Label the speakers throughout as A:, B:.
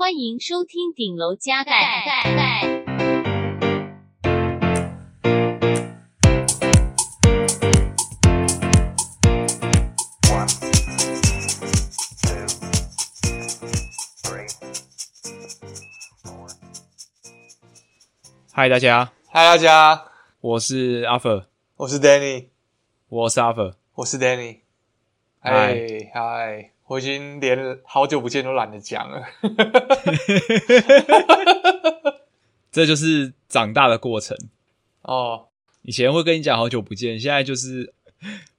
A: 欢迎收听顶楼加盖。盖盖。
B: 嗨，大家，
C: 嗨，大家，
B: 我是阿 r
C: 我是 Danny，
B: 我是阿 r
C: 我是 Danny。
B: 嗨。
C: 嗨嗨，我已经连好久不见都懒得讲了。
B: 这就是长大的过程。
C: 哦，
B: 以前会跟你讲好久不见，现在就是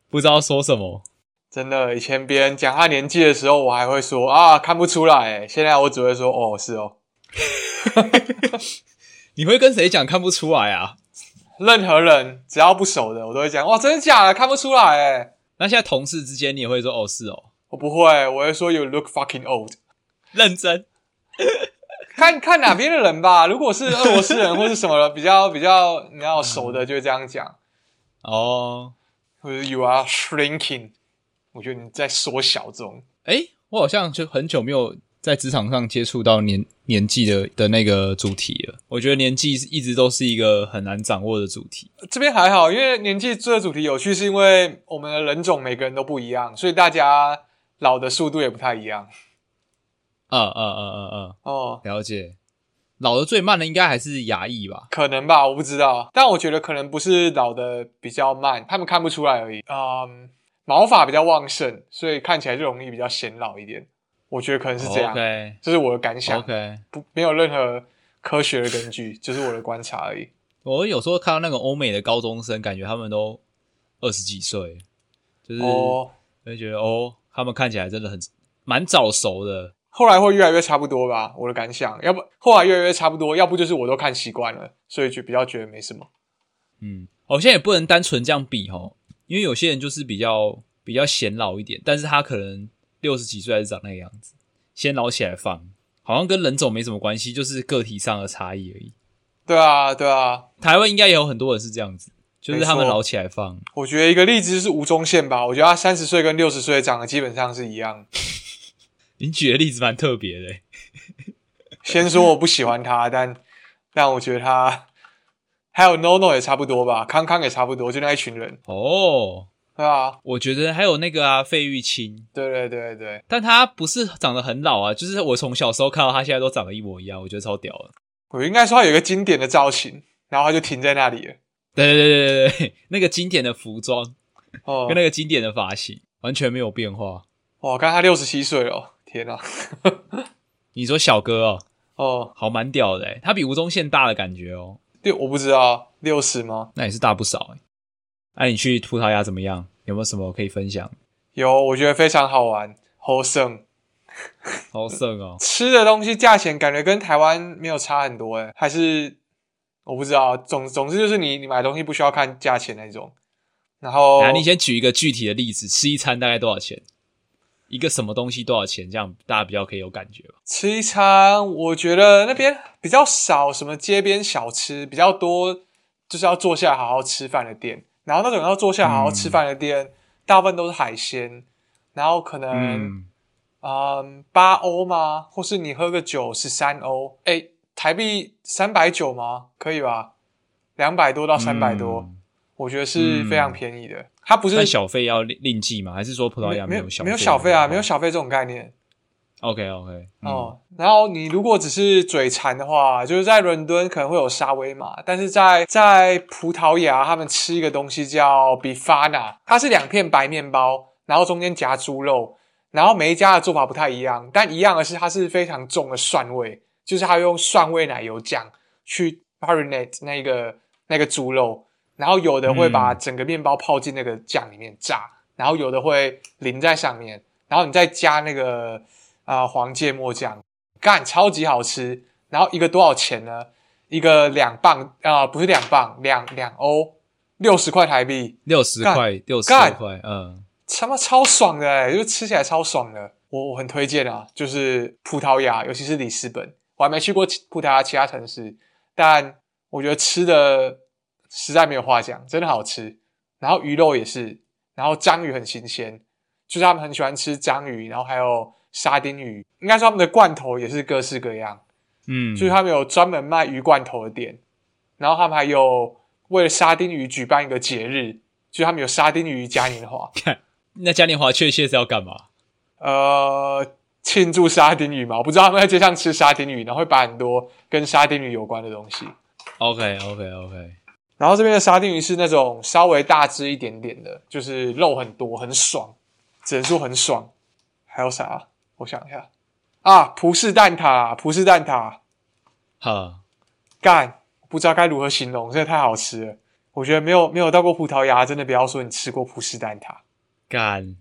B: 不知道说什么。
C: 真的，以前别人讲他年纪的时候，我还会说啊看不出来，诶现在我只会说哦是哦。
B: 你会跟谁讲看不出来啊？
C: 任何人只要不熟的，我都会讲哇真的假的看不出来诶
B: 那现在同事之间你也会说哦是哦，
C: 我不会，我会说 you look fucking old。
B: 认真。
C: 看看哪边的人吧，如果是俄罗斯人 或是什么比较比较你要熟的，就会这样讲。
B: 哦，
C: 或者 you are shrinking，我觉得你在缩小中。
B: 诶，我好像就很久没有在职场上接触到年年纪的的那个主题了。我觉得年纪一直都是一个很难掌握的主题。
C: 这边还好，因为年纪这个主题有趣，是因为我们的人种每个人都不一样，所以大家老的速度也不太一样。
B: 嗯嗯嗯嗯嗯，
C: 哦，
B: 了解。老的最慢的应该还是牙医吧？
C: 可能吧，我不知道，但我觉得可能不是老的比较慢，他们看不出来而已。嗯，毛发比较旺盛，所以看起来就容易比较显老一点。我觉得可能是这样
B: OK
C: 这是我的感想
B: OK。
C: 不没有任何科学的根据，就是我的观察而已。
B: 我有时候看到那个欧美的高中生，感觉他们都二十几岁，就是
C: 哦，
B: 会觉得哦，他们看起来真的很蛮早熟的。
C: 后来会越来越差不多吧，我的感想。要不后来越来越差不多，要不就是我都看习惯了，所以就比较觉得没什么。
B: 嗯，好像也不能单纯这样比哦，因为有些人就是比较比较显老一点，但是他可能六十几岁还是长那个样子，先老起来放，好像跟人种没什么关系，就是个体上的差异而已。
C: 对啊，对啊，
B: 台湾应该也有很多人是这样子，就是他们老起来放。
C: 我觉得一个例子就是吴宗宪吧，我觉得他三十岁跟六十岁长得基本上是一样。
B: 你举的例子蛮特别的欸，
C: 先说我不喜欢他，但但我觉得他还有 NONO 也差不多吧，康康也差不多，就那一群人。
B: 哦。
C: 对啊，
B: 我觉得还有那个啊，费玉清，
C: 对对对对，
B: 但他不是长得很老啊，就是我从小时候看到他，现在都长得一模一样，我觉得超屌的。
C: 我应该说他有一个经典的造型，然后他就停在那里了。
B: 对对对对对对，那个经典的服装
C: 哦
B: 跟，那个经典的发型完全没有变化。
C: 哇，看他六十七岁了哦，天哪！
B: 你说小哥哦，
C: 哦，
B: 好蛮屌的诶，他比吴宗宪大的感觉哦，
C: 对我不知道六十吗？
B: 那也是大不少诶。那、你去葡萄牙怎么样？有没有什么可以分享？
C: 有，我觉得非常好玩，好胜。
B: 好胜哦，
C: 吃的东西价钱感觉跟台湾没有差很多诶，还是我不知道。总总之就是你你买东西不需要看价钱那种。然后
B: 那，你先举一个具体的例子，吃一餐大概多少钱？一个什么东西多少钱？这样大家比较可以有感觉吧。
C: 吃一餐，我觉得那边比较少什么街边小吃，比较多就是要坐下来好好吃饭的店。然后那种要坐下来好好吃饭的店，大部分都是海鲜，然后可能
B: 嗯，
C: 嗯八欧吗？或是你喝个酒十三欧，哎，台币三百九吗？可以吧？两百多到三百多，
B: 嗯
C: 我觉得是非常便宜的。它不是
B: 但小费要另另计吗？还是说葡萄牙
C: 没
B: 有小
C: 没有小费啊，没有
B: 小
C: 小费这种概念。
B: ？OK OK，
C: 哦，然后你如果只是嘴馋的话，就是在伦敦可能会有沙威玛，但是在在葡萄牙他们吃一个东西叫 bifana，它是两片白面包，然后中间夹猪肉，然后每一家的做法不太一样，但一样的是它是非常重的蒜味，就是他用蒜味奶油酱去 marinate 那个那个猪肉，然后有的会把
B: 嗯
C: 整个面包泡进那个酱里面炸，然后有的会淋在上面，然后你再加那个啊、呃黄芥末酱，干超级好吃。然后一个多少钱呢？一个两磅啊、不是两磅，两两欧，六十块台币，
B: 六十
C: 干
B: 块，六十块，嗯，
C: 他妈超爽的哎，就吃起来超爽的。我我很推荐啊，就是葡萄牙，尤其是里斯本，我还没去过其葡萄牙其他城市，但我觉得吃的实在没有话讲，真的好吃。然后鱼肉也是，然后章鱼很新鲜，就是他们很喜欢吃章鱼，然后还有沙丁鱼，应该说他们的罐头也是各式各样，
B: 嗯，
C: 就是他们有专门卖鱼罐头的店，然后他们还有为了沙丁鱼举办一个节日，就是他们有沙丁鱼嘉年华，
B: 那嘉年华确切是要干嘛？
C: 呃，庆祝沙丁鱼嘛，我不知道他们在街上吃沙丁鱼，然后会摆很多跟沙丁鱼有关的东西。
B: OK OK OK，
C: 然后这边的沙丁鱼是那种稍微大只一点点的，就是肉很多，很爽，只能说很爽。还有啥？我想一下啊，葡式蛋挞，葡式蛋挞，
B: 哈，
C: 干，不知道该如何形容，真的太好吃了。我觉得没有没有到过葡萄牙，真的不要说你吃过葡式蛋挞。
B: 干，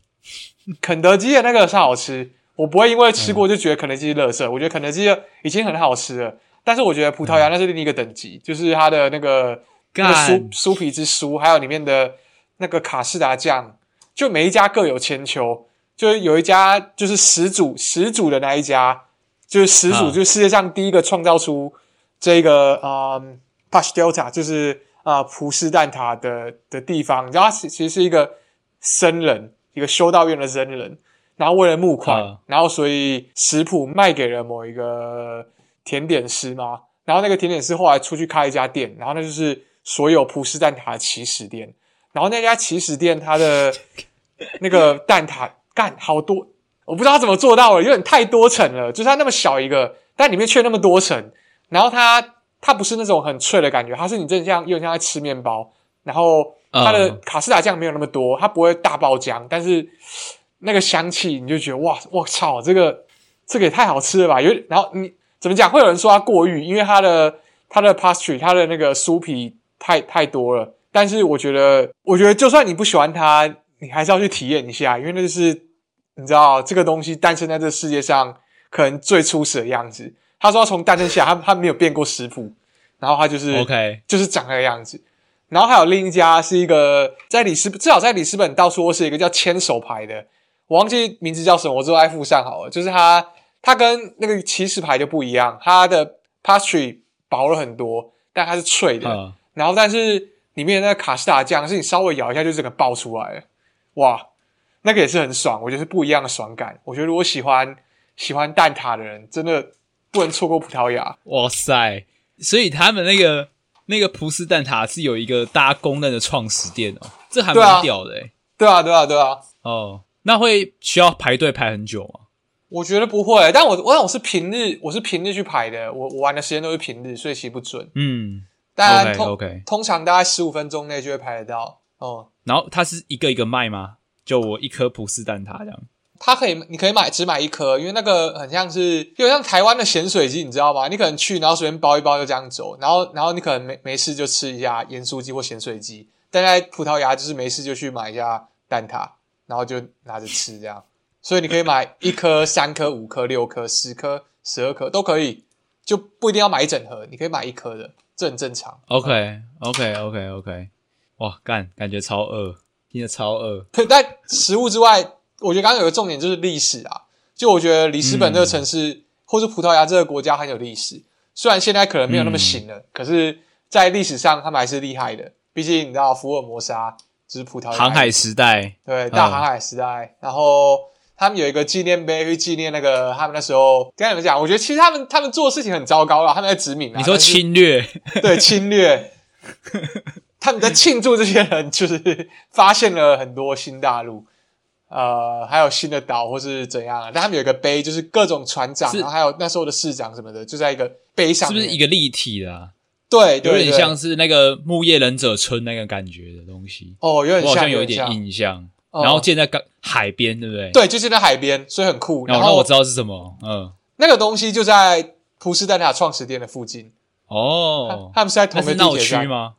C: 肯德基的那个是好吃，我不会因为吃过就觉得肯德基是垃圾。我觉得肯德基的已经很好吃了，但是我觉得葡萄牙那是另一个等级，就是它的那个那个酥，酥皮之酥，还有里面的那个卡士达酱，就每一家各有千秋。就是有一家就是始祖始祖的那一家，就是始祖，
B: 啊
C: 就是世界上第一个创造出这个嗯 pastelta，就是啊葡式蛋挞的的地方。你知道他其其实是一个僧人，一个修道院的僧人，然后为了募款，
B: 啊
C: 然后所以食谱卖给了某一个甜点师嘛。然后那个甜点师后来出去开一家店，然后那就是所有葡式蛋挞的起始店。然后那家起始店它的 那个蛋挞干好多，我不知道他怎么做到了，有点太多层了。就是它那么小一个，但里面却那么多层。然后它它不是那种很脆的感觉，它是你真的像有点像在吃面包。然后它的
B: 嗯
C: 卡士达酱没有那么多，它不会大爆浆，但是那个香气你就觉得哇，我操，这个这个也太好吃了吧！有然后你怎么讲？会有人说它过誉，因为它的它的 pastry 它的那个酥皮太太多了。但是我觉得，我觉得就算你不喜欢它，你还是要去体验一下，因为那就是你知道这个东西诞生在这世界上可能最初始的样子。他说他从诞生下来，他他没有变过食谱，然后他就是
B: OK，
C: 就是长那个样子。然后还有另一家是一个在里斯，至少在里斯本到处都是一个叫牵手牌的，我忘记名字叫什么，我之后再附上好了。就是它，它跟那个起始牌就不一样，它的 pastry 薄了很多，但它是脆的。
B: 嗯，
C: 然后但是里面的那个卡士达酱是你稍微咬一下就整个爆出来了，哇，那个也是很爽，我觉得是不一样的爽感。我觉得如果喜欢喜欢蛋挞的人，真的不能错过葡萄牙。
B: 哇塞！所以他们那个那个葡式蛋挞是有一个大家公认的创始店哦，这还蛮屌的诶、
C: 对啊，对啊，对啊。
B: 哦，那会需要排队排很久吗？
C: 我觉得不会，但我我我是平日，我是平日去排的，我我玩的时间都是平日，所以其实不准。
B: 嗯
C: 但
B: OK，
C: 通
B: OK
C: 通常大概十五分钟内就会排得到。哦、
B: 然后它是一个一个卖吗？就我一颗葡式蛋挞这样。
C: 它可以，你可以买只买一颗，因为那个很像是，有点像台湾的咸水鸡，你知道吗？你可能去，然后随便包一包就这样走，然后然后你可能没没事就吃一下盐酥鸡或咸水鸡，但在葡萄牙就是没事就去买一下蛋挞，然后就拿着吃这样。所以你可以买一颗、三颗、五颗、六颗、十颗、十二颗都可以，就不一定要买一整盒，你可以买一颗的，这很正常。
B: OK OK OK OK，哇，干，感觉超饿，听着超饿。
C: 但食物之外，我觉得刚刚有个重点就是历史啊。就我觉得里斯本这个城市，或是葡萄牙这个国家很有历史。虽然现在可能没有那么行了，可是，在历史上他们还是厉害的。毕竟你知道福尔摩沙就是葡萄牙
B: 航海时代，
C: 对大航海时代，然后他们有一个纪念碑去纪念那个他们那时候跟你们讲，我觉得其实他们他们做的事情很糟糕了，他们在殖民啊。
B: 你说侵略？
C: 对侵略，他们在庆祝这些人就是发现了很多新大陆，呃，还有新的岛或是怎样啊。但他们有一个碑，就是各种船长，然后还有那时候的市长什么的，就在一个碑上，
B: 是不是一个立体的、啊？
C: 对，
B: 有点像是那个木叶忍者村那个感觉的东西。
C: 哦，有点像，
B: 我好像有一点印象。
C: 哦
B: 然后建在港海边，对不对？。
C: 对，就建在海边，所以很酷。然后
B: 我知道是什么，嗯，
C: 那个东西就在葡式蛋挞创始店的附近，
B: 哦，
C: 他们是在同一个
B: 闹
C: 地铁站
B: 区？吗？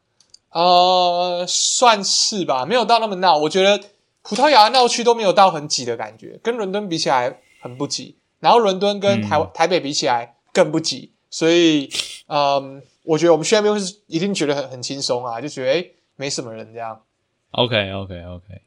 C: 呃，算是吧，没有到那么闹。我觉得葡萄牙的闹区都没有到很挤的感觉，跟伦敦比起来很不挤。然后伦敦跟台、
B: 嗯
C: 台北比起来更不挤，所以，嗯，我觉得我们去那边是一定觉得很很轻松啊，就觉得诶没什么人这样。
B: OK OK OK，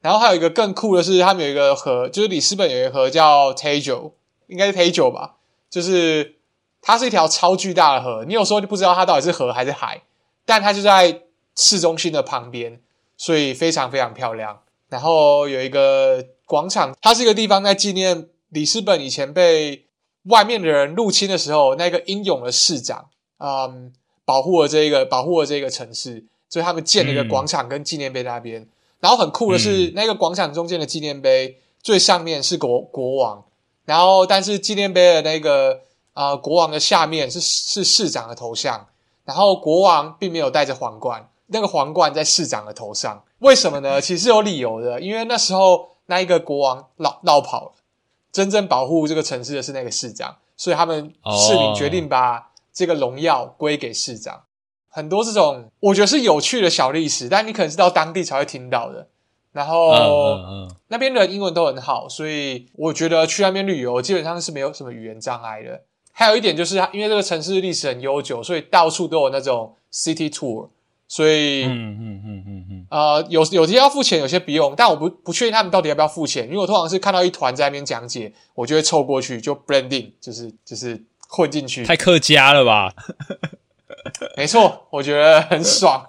C: 然后还有一个更酷的是，他们有一个河，就是里斯本有一个河叫 Tajo，应该是 Tajo 吧，就是它是一条超巨大的河，你有时候就不知道它到底是河还是海，但它就在市中心的旁边，所以非常非常漂亮。然后有一个广场，它是一个地方在纪念里斯本以前被外面的人入侵的时候，那个英勇的市长，嗯，保护了这一个保护了这个城市，所以他们建了一个
B: 嗯。
C: 广场跟纪念碑在那边。然后很酷的是，
B: 嗯。
C: 那个广场中间的纪念碑最上面是国国王，然后但是纪念碑的那个呃国王的下面是是市长的头像，然后国王并没有戴着皇冠，那个皇冠在市长的头上，为什么呢？其实有理由的，因为那时候那一个国王老闹跑了，真正保护这个城市的是那个市长，所以他们
B: 哦
C: 市民决定把这个荣耀归给市长。很多这种我觉得是有趣的小历史，但你可能是到当地才会听到的。然后、
B: 嗯嗯嗯，
C: 那边的英文都很好，所以我觉得去那边旅游基本上是没有什么语言障碍的。还有一点就是，因为这个城市历史很悠久，所以到处都有那种 city tour，所以、
B: 嗯嗯嗯嗯嗯，
C: 呃有有些要付钱，有些不用。但我不不确定他们到底要不要付钱，因为我通常是看到一团在那边讲解，我就会凑过去就 blending，就是就是混进去。
B: 太客家了吧？
C: 没错，我觉得很爽。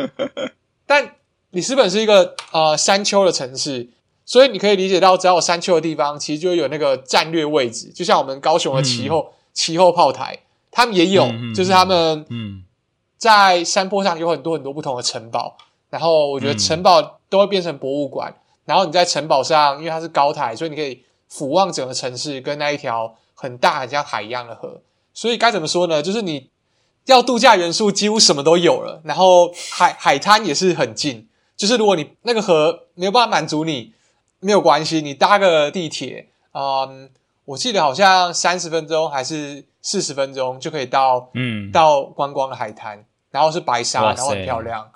C: 但里斯本是一个呃山丘的城市，所以你可以理解到，只要有山丘的地方，其实就有那个战略位置。就像我们高雄的旗后、旗后炮台，他们也有，
B: 嗯嗯
C: 就是他们
B: 嗯
C: 在山坡上有很多很多不同的城堡，然后我觉得
B: 嗯
C: 城堡都会变成博物馆。然后你在城堡上，因为它是高台，所以你可以俯望整个城市跟那一条很大很像海一样的河。所以该怎么说呢？就是你要度假元素几乎什么都有了，然后海海滩也是很近。就是如果你那个河没有办法满足你，没有关系，你搭个地铁，嗯，我记得好像三十分钟还是四十分钟就可以到
B: 嗯，
C: 到观光的海滩，然后是白沙，然后很漂亮。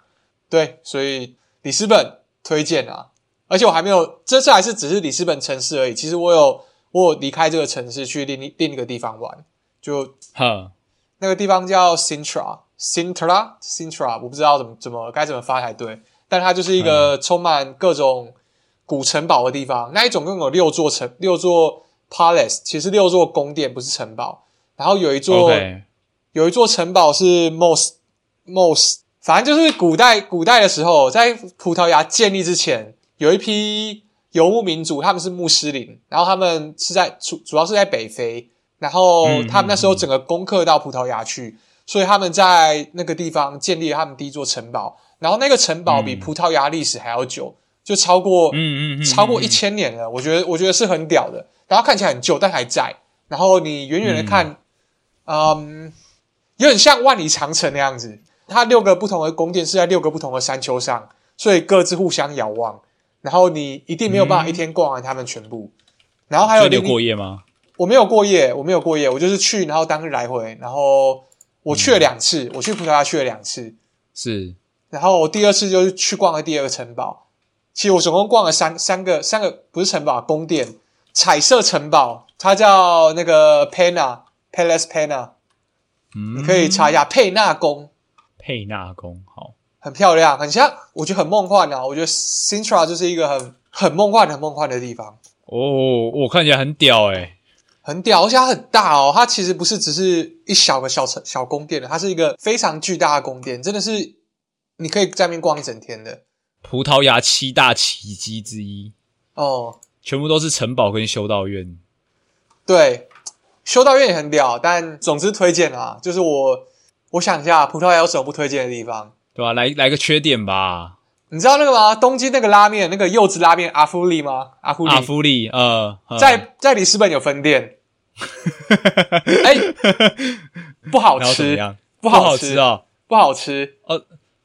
C: 对，所以里斯本推荐啊，而且我还没有，这次还是只是里斯本城市而已。其实我有我有离开这个城市去另一另一个地方玩，就
B: 呵，
C: 那个地方叫 Sintra，Sintra，Sintra，我不知道怎么怎么该怎么发才对，但它就是一个充满各种古城堡的地方。那一总共有六座城，六座 palace，其实六座宫殿不是城堡。然后有一座有一座城堡是 Mos Mos，反正就是古代古代的时候，在葡萄牙建立之前，有一批游牧民族，他们是穆斯林，然后他们是在主主要是在北非，然后
B: 嗯
C: 他们那时候整个攻克到葡萄牙去，所以他们在那个地方建立了他们第一座城堡，然后那个城堡比
B: 嗯
C: 葡萄牙历史还要久，就超过
B: 嗯嗯嗯，
C: 超过一千年了，我觉得我觉得是很屌的。然后看起来很旧，但还在。然后你远远的看，嗯有点像万里长城那样子。它六个不同的宫殿是在六个不同的山丘上，所以各自互相遥望。然后你一定没有办法一天逛完他们全部。然后还有
B: 你有
C: 另
B: 过夜吗？
C: 我没有过夜，我没有过夜，我就是去，然后当日来回。然后我去了两次，我去葡萄牙去了两次。
B: 是，
C: 然后我第二次就是去逛了第二个城堡。其实我总共逛了三三个三个不是城堡宫殿，彩色城堡，它叫那个 Pena Palace Pena，
B: 嗯，
C: 你可以查一下佩纳宫，
B: 佩纳宫，好，
C: 很漂亮，很像，我觉得很梦幻啊。我觉得 Sintra 就是一个很很梦幻、很梦幻的地方，
B: 哦，我看起来很屌哎，
C: 很屌，而且它很大哦。它其实不是只是一小个小城小宫殿的，它是一个非常巨大的宫殿，真的是你可以在那边逛一整天的
B: 葡萄牙七大奇迹之一，
C: 哦。
B: 全部都是城堡跟修道院。
C: 对，修道院也很屌，但总之推荐啊，就是我我想一下，葡萄牙有什么不推荐的地方？
B: 对吧、来来个缺点吧，
C: 你知道那个吗？东京那个拉面，那个柚子拉面阿芙丽吗？阿芙丽
B: 阿芙利，呃，呃
C: 在在里斯本有分店，哎、不好吃？不
B: 好
C: 好吃，
B: 吃哦，
C: 不好吃。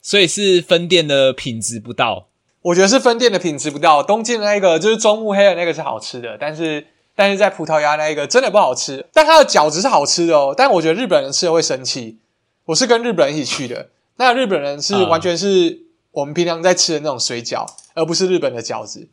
B: 所以是分店的品质不到。
C: 我觉得是分店的品质不到，东京的那个就是中目黑的那个是好吃的，但是但是在葡萄牙那一个真的不好吃，但它的饺子是好吃的哦。但我觉得日本人吃了会生气。我是跟日本人一起去的，那日本人是
B: 啊
C: 完全是我们平常在吃的那种水饺，而不是日本的饺子。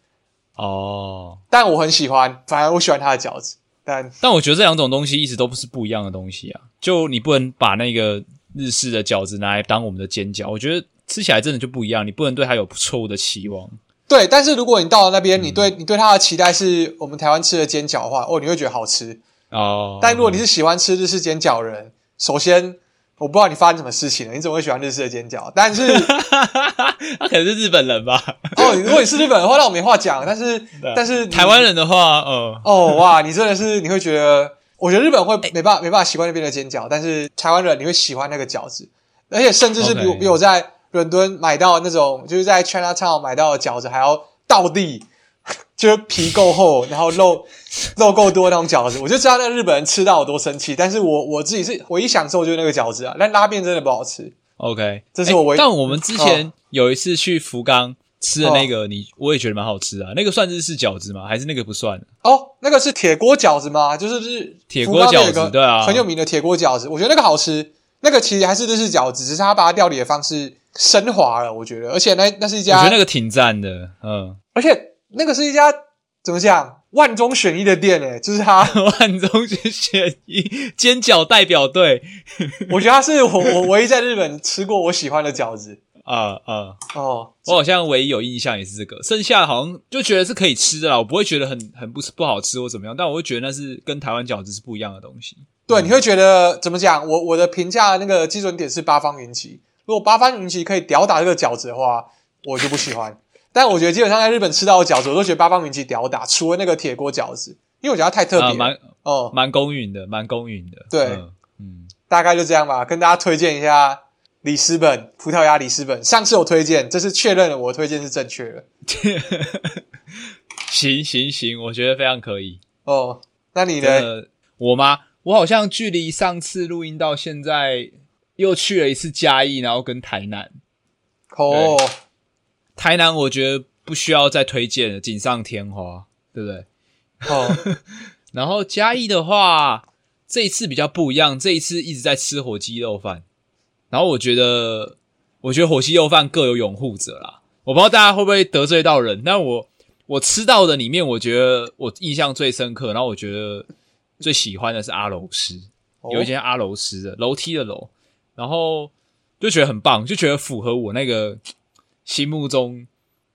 B: 哦，
C: 但我很喜欢，反而我喜欢他的饺子。但
B: 但我觉得这两种东西一直都不是不一样的东西啊。就你不能把那个日式的饺子拿来当我们的煎饺，我觉得吃起来真的就不一样。你不能对它有错误的期望。
C: 对，但是如果你到了那边，你
B: 嗯
C: 对你对它的期待是我们台湾吃的煎饺的话，哦，你会觉得好吃。
B: 哦，
C: 但如果你是喜欢吃日式煎饺的人，首先我不知道你发生什么事情了，你怎么会喜欢日式的煎饺？但是
B: 他可能是日本人吧？
C: 哦，如果你是日本人的话，那我没话讲。但是但是
B: 台湾人的话，呃，
C: 哦哇，你真的是你会觉得，我觉得日本会没办法没办法习惯那边的煎饺，但是台湾人你会喜欢那个饺子，而且甚至是比比我在伦敦买到那种就是在 China Town 买到的饺子还要倒地，就是皮够厚，然后肉 肉够多那种饺子，我就知道那个日本人吃到有多生气。但是我我自己是唯一享受就是那个饺子啊，但拉面真的不好吃。
B: OK，
C: 这是我唯
B: 欸但我们之前有一次去福冈吃的
C: 哦
B: 那个，你我也觉得蛮好吃啊。那个算日式饺子吗？还是那个不算？
C: 哦，那个是铁锅饺子吗？就是是
B: 铁锅饺子对啊
C: 很有名的铁锅饺子，我觉得那个好吃。那个其实还是日式饺子，只是他把它料理的方式升华了，我觉得。而且那那是一家我，
B: 觉得那个挺赞的，嗯，
C: 而且那个是一家怎么讲万中选一的店诶，就是它，
B: 万中选一，煎饺代表队
C: 我觉得它是我我唯一在日本吃过我喜欢的饺子
B: 啊啊！
C: 哦。
B: 我好像唯一有印象也是这个，剩下好像就觉得是可以吃的啦，我不会觉得很很不不好吃或怎么样，但我会觉得那是跟台湾饺子是不一样的东西。
C: 对，你会觉得怎么讲？我我的评价那个基准点是八方云集。如果八方云集可以吊打这个饺子的话，我就不喜欢。但我觉得基本上在日本吃到的饺子，我都觉得八方云集屌打，除了那个铁锅饺子，因为我觉得它太特别
B: 啊，
C: 了。
B: 蛮
C: 哦，
B: 蛮公允的，蛮公允的。
C: 对
B: 嗯嗯，
C: 大概就这样吧，跟大家推荐一下里斯本葡萄牙里斯本。上次我推荐，这次确认了我的推荐是正确的。
B: 行行行，我觉得非常可以。
C: 哦，那你呢？
B: 的，我吗？我好像距离上次录音到现在又去了一次嘉义，然后跟台南。
C: 哦，
B: 台南我觉得不需要再推荐了，锦上添花，对不对？
C: 哦，
B: 然后嘉义的话，这一次比较不一样，这一次一直在吃火鸡肉饭。然后我觉得，我觉得火鸡肉饭各有拥护者啦。我不知道大家会不会得罪到人，但我我吃到的里面，我觉得我印象最深刻，然后我觉得最喜欢的是阿楼师，
C: 哦
B: 有一间阿楼师的楼梯的楼，然后就觉得很棒，就觉得符合我那个心目中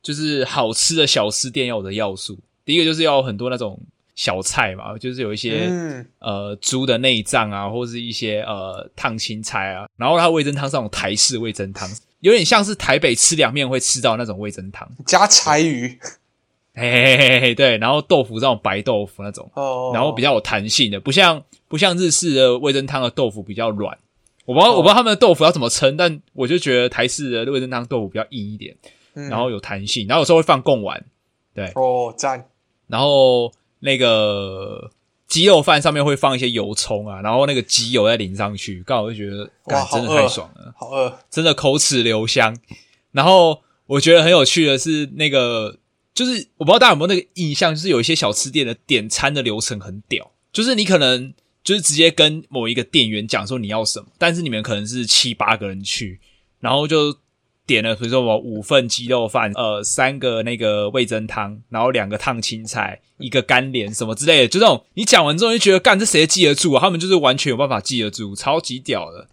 B: 就是好吃的小吃店要有的要素。第一个就是要有很多那种小菜嘛，就是有一些、
C: 嗯，
B: 呃猪的内脏啊，或是一些呃烫青菜啊，然后它味噌汤是那种台式味噌汤，有点像是台北吃凉面会吃到那种味噌汤，
C: 加柴鱼。
B: 嘿嘿嘿嘿嘿，对，然后豆腐这种白豆腐那种，
C: 哦，
B: 然后比较有弹性的，不像不像日式的味噌汤的豆腐比较软。我不知道、
C: 哦
B: 我不知道他们的豆腐要怎么称，但我就觉得台式的味噌汤豆腐比较硬一点，
C: 嗯
B: 然后有弹性，然后有时候会放贡丸，对，
C: 哦赞，
B: 然后那个鸡肉饭上面会放一些油葱啊，然后那个鸡油再淋上去，刚好就觉得，哇真的太爽了，
C: 好饿。
B: 真的口齿留香。然后我觉得很有趣的是，那个就是我不知道大家有没有那个印象，就是有一些小吃店的点餐的流程很屌，就是你可能就是直接跟某一个店员讲说你要什么，但是你们可能是七八个人去，然后就点了比如说我五份鸡肉饭，呃，三个那个味噌汤，然后两个烫青菜，一个干莲什么之类的，就这种你讲完之后就觉得干这谁记得住啊？他们就是完全有办法记得住，超级屌的，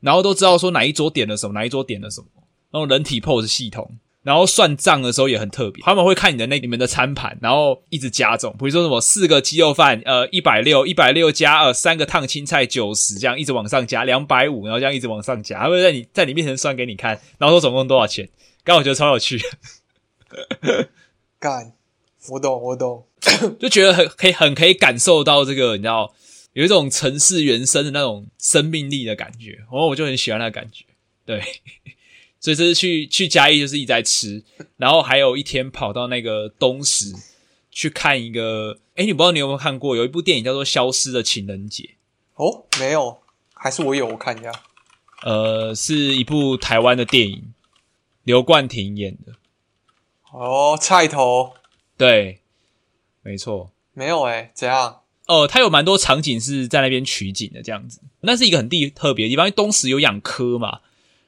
B: 然后都知道说哪一桌点了什么，哪一桌点了什么。那种人体 pose 系统，然后算账的时候也很特别，他们会看你的那你们的餐盘，然后一直加重，比如说什么四个鸡肉饭，呃，一百六，一百六加呃三个烫青菜九十，这样一直往上加两百五，然后这样一直往上加，他会在你在你面前算给你看，然后说总共多少钱，刚好我觉得超有趣，
C: 干，我懂，我懂。
B: 就觉得很可以很可以感受到这个你知道有一种城市原生的那种生命力的感觉，然后我就很喜欢那个感觉，对。所以这次去去嘉义就是一直在吃，然后还有一天跑到那个东石去看一个，哎，你不知道你有没有看过，有一部电影叫做《消失的情人节》，
C: 哦，没有，还是我有，我看一下。
B: 呃，是一部台湾的电影，刘冠廷演的，
C: 哦，菜头
B: 对，没错，
C: 没有诶，怎样？
B: 呃，它有蛮多场景是在那边取景的，这样子。那是一个很地特别的地方，因为东石有养科嘛，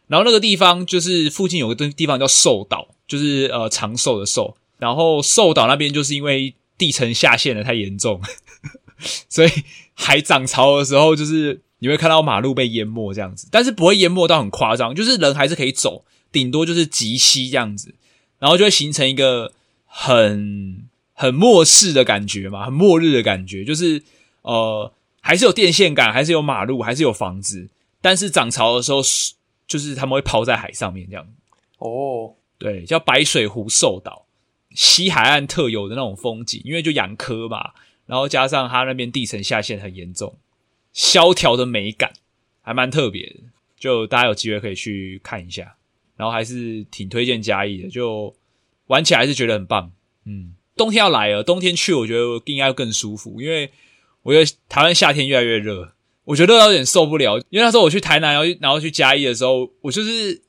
B: 然后那个地方就是附近有个地地方叫寿岛，就是呃长寿的寿。然后寿岛那边就是因为地层下陷的太严重，所以海涨潮的时候，就是你会看到马路被淹没这样子，但是不会淹没到很夸张，就是人还是可以走，顶多就是急溪这样子，然后就会形成一个很很末世的感觉嘛，很末日的感觉，就是呃还是有电线杆，还是有马路，还是有房子，但是涨潮的时候是就是他们会抛在海上面这样。
C: 哦，
B: 对，叫白水湖寿岛，西海岸特有的那种风景，因为就养科嘛，然后加上它那边地层下陷很严重，萧条的美感还蛮特别的，就大家有机会可以去看一下，然后还是挺推荐嘉义的，就玩起来还是觉得很棒。嗯，冬天要来了，冬天去我觉得应该更舒服，因为我觉得台湾夏天越来越热，我觉得有点受不了，因为那时候我去台南，然后然后去嘉义的时候，我就是。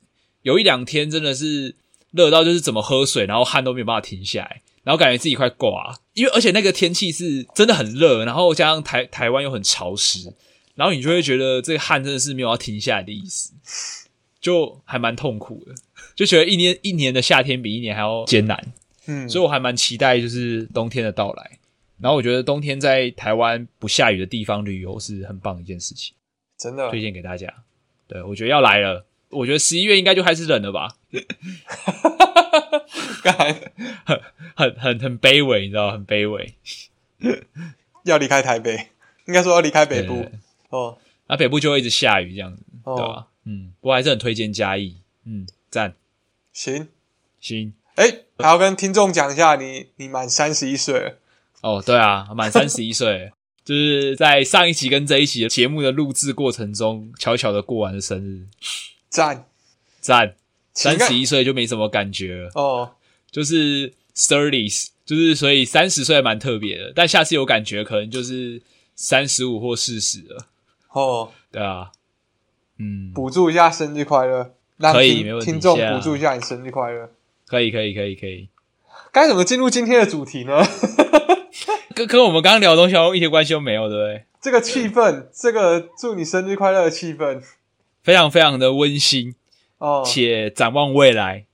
B: 有一两天真的是热到，就是怎么喝水，然后汗都没有办法停下来，然后感觉自己快挂。因为而且那个天气是真的很热，然后加上台台湾又很潮湿，然后你就会觉得这个汗真的是没有要停下来的意思，就还蛮痛苦的，就觉得一年一年的夏天比一年还要艰难。
C: 嗯，
B: 所以我还蛮期待就是冬天的到来。然后我觉得冬天在台湾不下雨的地方旅游是很棒的一件事情，
C: 真的
B: 推荐给大家。对我觉得要来了。我觉得十一月应该就开始冷了吧，
C: 干
B: 很很很很卑微，你知道，很卑微。
C: 要离开台北，应该说要离开北部哦
B: 那北部就会一直下雨这样子，
C: 哦
B: 对吧？嗯，不过还是很推荐嘉义，嗯，赞，
C: 行，
B: 行。
C: 哎，还要跟听众讲一下，你你满三十一岁了，
B: 哦，对啊，满三十一岁，就是在上一期跟这一期的节目的录制过程中，悄悄的过完了生日，
C: 赞。
B: 赞。三十一岁就没什么感觉了，
C: 哦，
B: 就是 thirties，就是所以三十岁还蛮特别的，但下次有感觉可能就是三十五或四十了，
C: 哦，
B: 对啊，嗯，
C: 补助一下生日快乐，
B: 可以没问题
C: 听众补助一下你生日快乐。
B: 可以，可以，可以，可以。
C: 该怎么进入今天的主题呢？
B: 跟跟我们刚刚聊的东西好像一点关系都没有，对不对？
C: 这个气氛，这个祝你生日快乐的气氛
B: 非常非常的温馨，
C: 哦。
B: 且展望未来。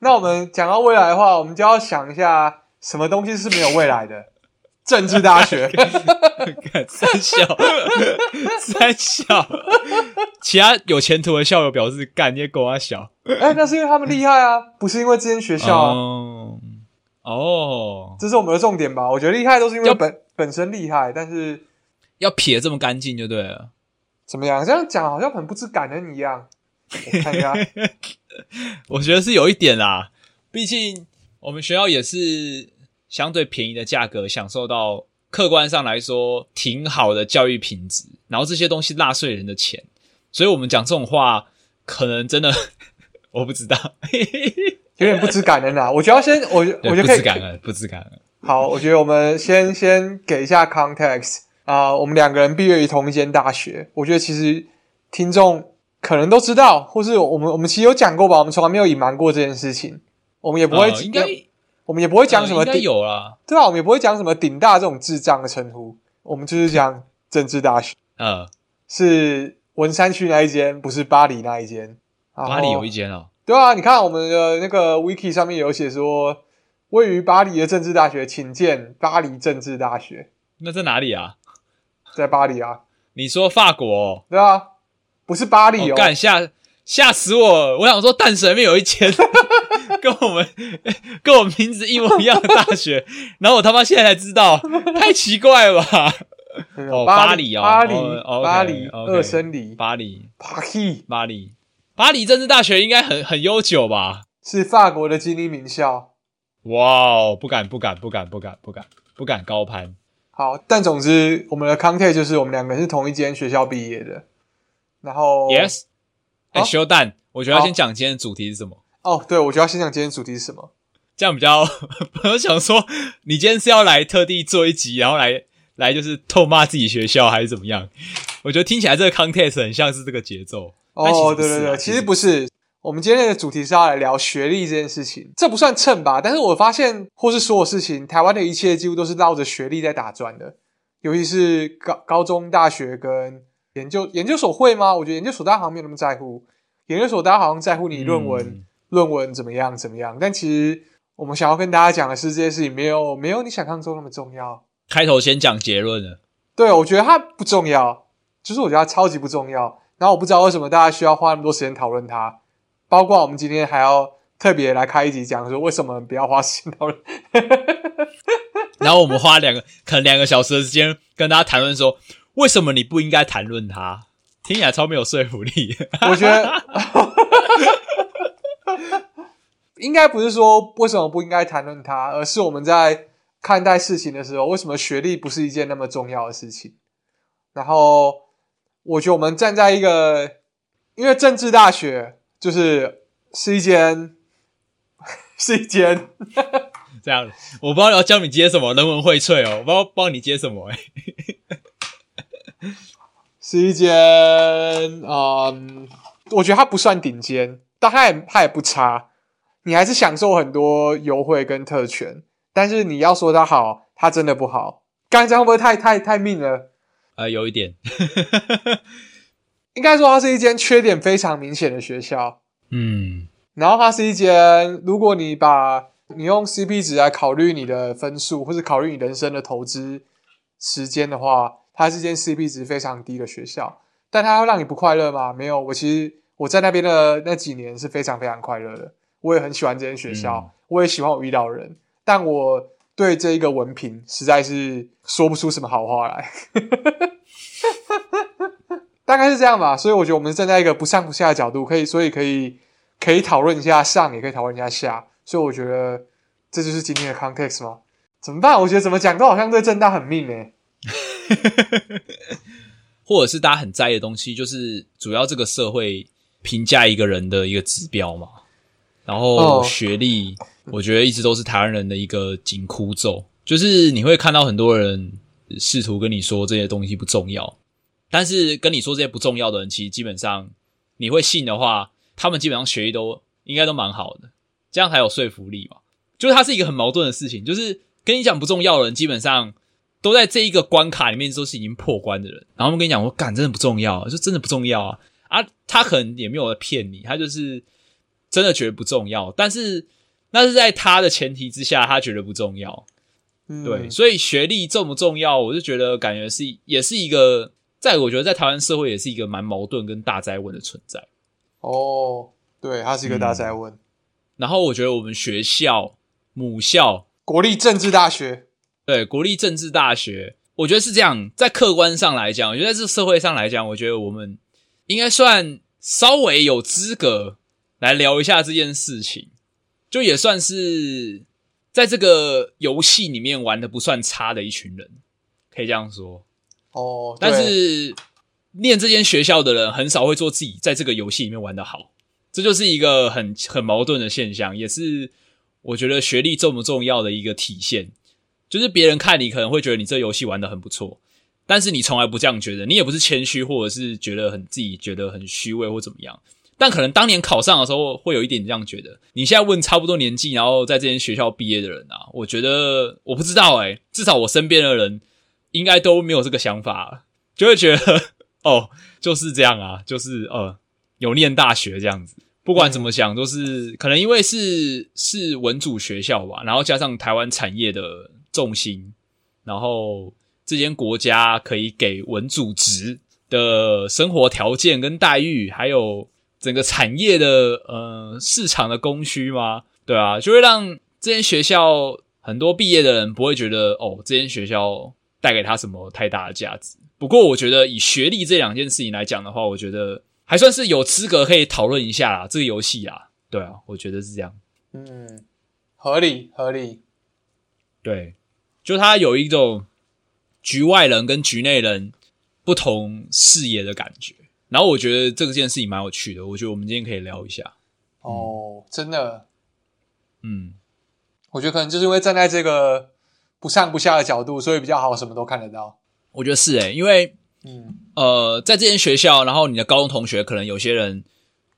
C: 那我们讲到未来的话，我们就要想一下，什么东西是没有未来的？政治大学。
B: 三小，三小，其他有前途的校友表示干，你也狗啊小。
C: 哎，那是因为他们厉害啊，不是因为这间学校啊。
B: 哦，哦，
C: 这是我们的重点吧？我觉得厉害都是因为
B: 要
C: 本本身厉害，但是
B: 要撇得这么干净就对了。
C: 怎么样？这样讲好像很不知感恩一样。我看一下，
B: 我觉得是有一点啦，毕竟我们学校也是相对便宜的价格，享受到客观上来说挺好的教育品质，然后这些东西纳税人的钱，所以我们讲这种话，可能真的 我不知道，
C: 有点不知感恩啊。我觉得要先，我我觉得可以
B: 不知感恩，不知感恩。
C: 好，我觉得我们先先给一下 context 啊、我们两个人毕业于同一间大学，我觉得其实听众可能都知道，或是我们我们其实有讲过吧，我们从来没有隐瞒过这件事情，我们也不会、
B: 呃应该
C: 我们也不会讲什么顶、
B: 有啦，
C: 对啊，我们也不会讲什么顶大这种智障的称呼，我们就是讲政治大学。
B: 呃，
C: 是文山区那一间，不是巴黎那一间。
B: 巴黎有一间哦，
C: 对啊，你看我们的那个 wiki 上面有写说，位于巴黎的政治大学，请见巴黎政治大学，
B: 那在哪里啊？
C: 在巴黎啊，
B: 你说法国、哦？
C: 对啊，不是巴黎
B: 哦，吓吓死我！我想说淡水那边有一间 跟我们跟我名字一模一样的大学，然后我他妈现在才知道，太奇怪了吧？哦
C: 那个巴
B: 巴黎哦
C: 巴黎，巴黎二生里，
B: 巴黎，
C: 巴黎
B: 巴黎，巴黎政治大学应该很很悠久吧？
C: 是法国的精英名校。
B: 哇哦，不敢不敢不敢不敢不敢不敢高攀。
C: 好，但总之我们的 content 就是我们两个是同一间学校毕业的，然后
B: Yes，哎，
C: 好
B: 修蛋，我觉得要先讲今天的主题是什么。
C: 哦，对，我就要先讲今天主题是什么。
B: 这样比较，我想说，你今天是要来特地做一集，然后来来就是痛骂自己学校，还是怎么样？我觉得听起来这个 context 很像是这个节奏。
C: 哦，对对对，其实不是。我们今天的主题是要来聊学历这件事情，这不算蹭吧？但是我发现，或是所有事情，台湾的一切几乎都是绕着学历在打转的，尤其是高高中、大学跟研究研究所会吗？我觉得研究所大家好像没有那么在乎，研究所大家好像在乎你论文、
B: 嗯
C: 论文怎么样怎么样，但其实我们想要跟大家讲的是，这件事情没有没有你想象中那么重要。
B: 开头先讲结论了。
C: 对，我觉得它不重要，就是我觉得它超级不重要。然后我不知道为什么大家需要花那么多时间讨论它，包括我们今天还要特别来开一集讲说为什么不要花时间讨论。
B: 然后我们花两个可能两个小时的时间跟大家谈论说，为什么你不应该谈论它？听起来超没有说服力。
C: 我觉得 应该不是说为什么不应该谈论它，而是我们在看待事情的时候，为什么学历不是一件那么重要的事情？然后，我觉得我们站在一个，因为政治大学就是是一间是一间
B: 这样，我不知道要教你接什么，人文荟萃哦，我不知道帮你接什么哎、
C: 是一间，嗯，我觉得它不算顶尖，但它也它也不差，你还是享受很多优惠跟特权。但是你要说它好，它真的不好。刚才会不会太太太命了？
B: 呃，有一点，
C: 应该说它是一间缺点非常明显的学校，
B: 嗯。
C: 然后它是一间，如果你把你用 CP 值来考虑你的分数，或是考虑你人生的投资时间的话，它是一间 CP 值非常低的学校。但它会让你不快乐吗？没有，我其实我在那边的那几年是非常非常快乐的，我也很喜欢这间学校，我也喜欢我遇到的人，但我对这一个文凭实在是说不出什么好话来。大概是这样吧，所以我觉得我们站在一个不上不下的角度，可以，所以可以可以讨论一下上，也可以讨论一下下，所以我觉得这就是今天的 context 吗？怎么办？我觉得怎么讲都好像对正大很命欸呢、
B: 或者是大家很在意的东西，就是主要这个社会评价一个人的一个指标嘛。然后
C: 哦
B: 学历，我觉得一直都是台湾人的一个紧箍咒，就是你会看到很多人试图跟你说这些东西不重要，但是跟你说这些不重要的人，其实基本上你会信的话，他们基本上学历都应该都蛮好的，这样才有说服力嘛。就是它是一个很矛盾的事情，就是跟你讲不重要的人，基本上都在这一个关卡里面都是已经破关的人，然后他们跟你讲我，干真的不重要，就真的不重要啊啊！他可能也没有在骗你，他就是真的觉得不重要，但是那是在他的前提之下，他觉得不重要。
C: 嗯，
B: 对，所以学历重不重要，我就觉得感觉是也是一个，在我觉得在台湾社会也是一个蛮矛盾跟大灾问的存在。
C: 哦，对，它是一个大灾问。
B: 然后我觉得我们学校母校
C: 国立政治大学，
B: 对，国立政治大学，我觉得是这样。在客观上来讲，我觉得在这社会上来讲，我觉得我们应该算稍微有资格来聊一下这件事情，就也算是在这个游戏里面玩的不算差的一群人，可以这样说。
C: 哦，
B: 但是念这间学校的人很少会做自己在这个游戏里面玩的好，这就是一个很很矛盾的现象，也是我觉得学历重不重要的一个体现。就是别人看你可能会觉得你这游戏玩的很不错，但是你从来不这样觉得，你也不是谦虚，或者是觉得很自己觉得很虚伪或怎么样。但可能当年考上的时候会有一点这样觉得。你现在问差不多年纪，然后在这间学校毕业的人啊，我觉得我不知道诶、至少我身边的人应该都没有这个想法，就会觉得 哦，就是这样啊，就是呃，有念大学这样子。不管怎么想，都是可能因为是是文组学校吧，然后加上台湾产业的重心，然后这间国家可以给文组职的生活条件跟待遇，还有整个产业的呃市场的供需吗？对啊，就会让这间学校很多毕业的人不会觉得哦，这间学校带给他什么太大的价值。不过，我觉得以学历这两件事情来讲的话，我觉得还算是有资格可以讨论一下啦，这个游戏啊，对啊，我觉得是这样。
C: 嗯，合理合理。
B: 对，就他有一种局外人跟局内人不同视野的感觉。然后我觉得这件事情蛮有趣的，我觉得我们今天可以聊一下。
C: 哦，真的，
B: 嗯，
C: 我觉得可能就是因为站在这个不上不下的角度，所以比较好，什么都看得到。
B: 我觉得是诶、因为
C: 嗯
B: 呃，在这间学校，然后你的高中同学可能有些人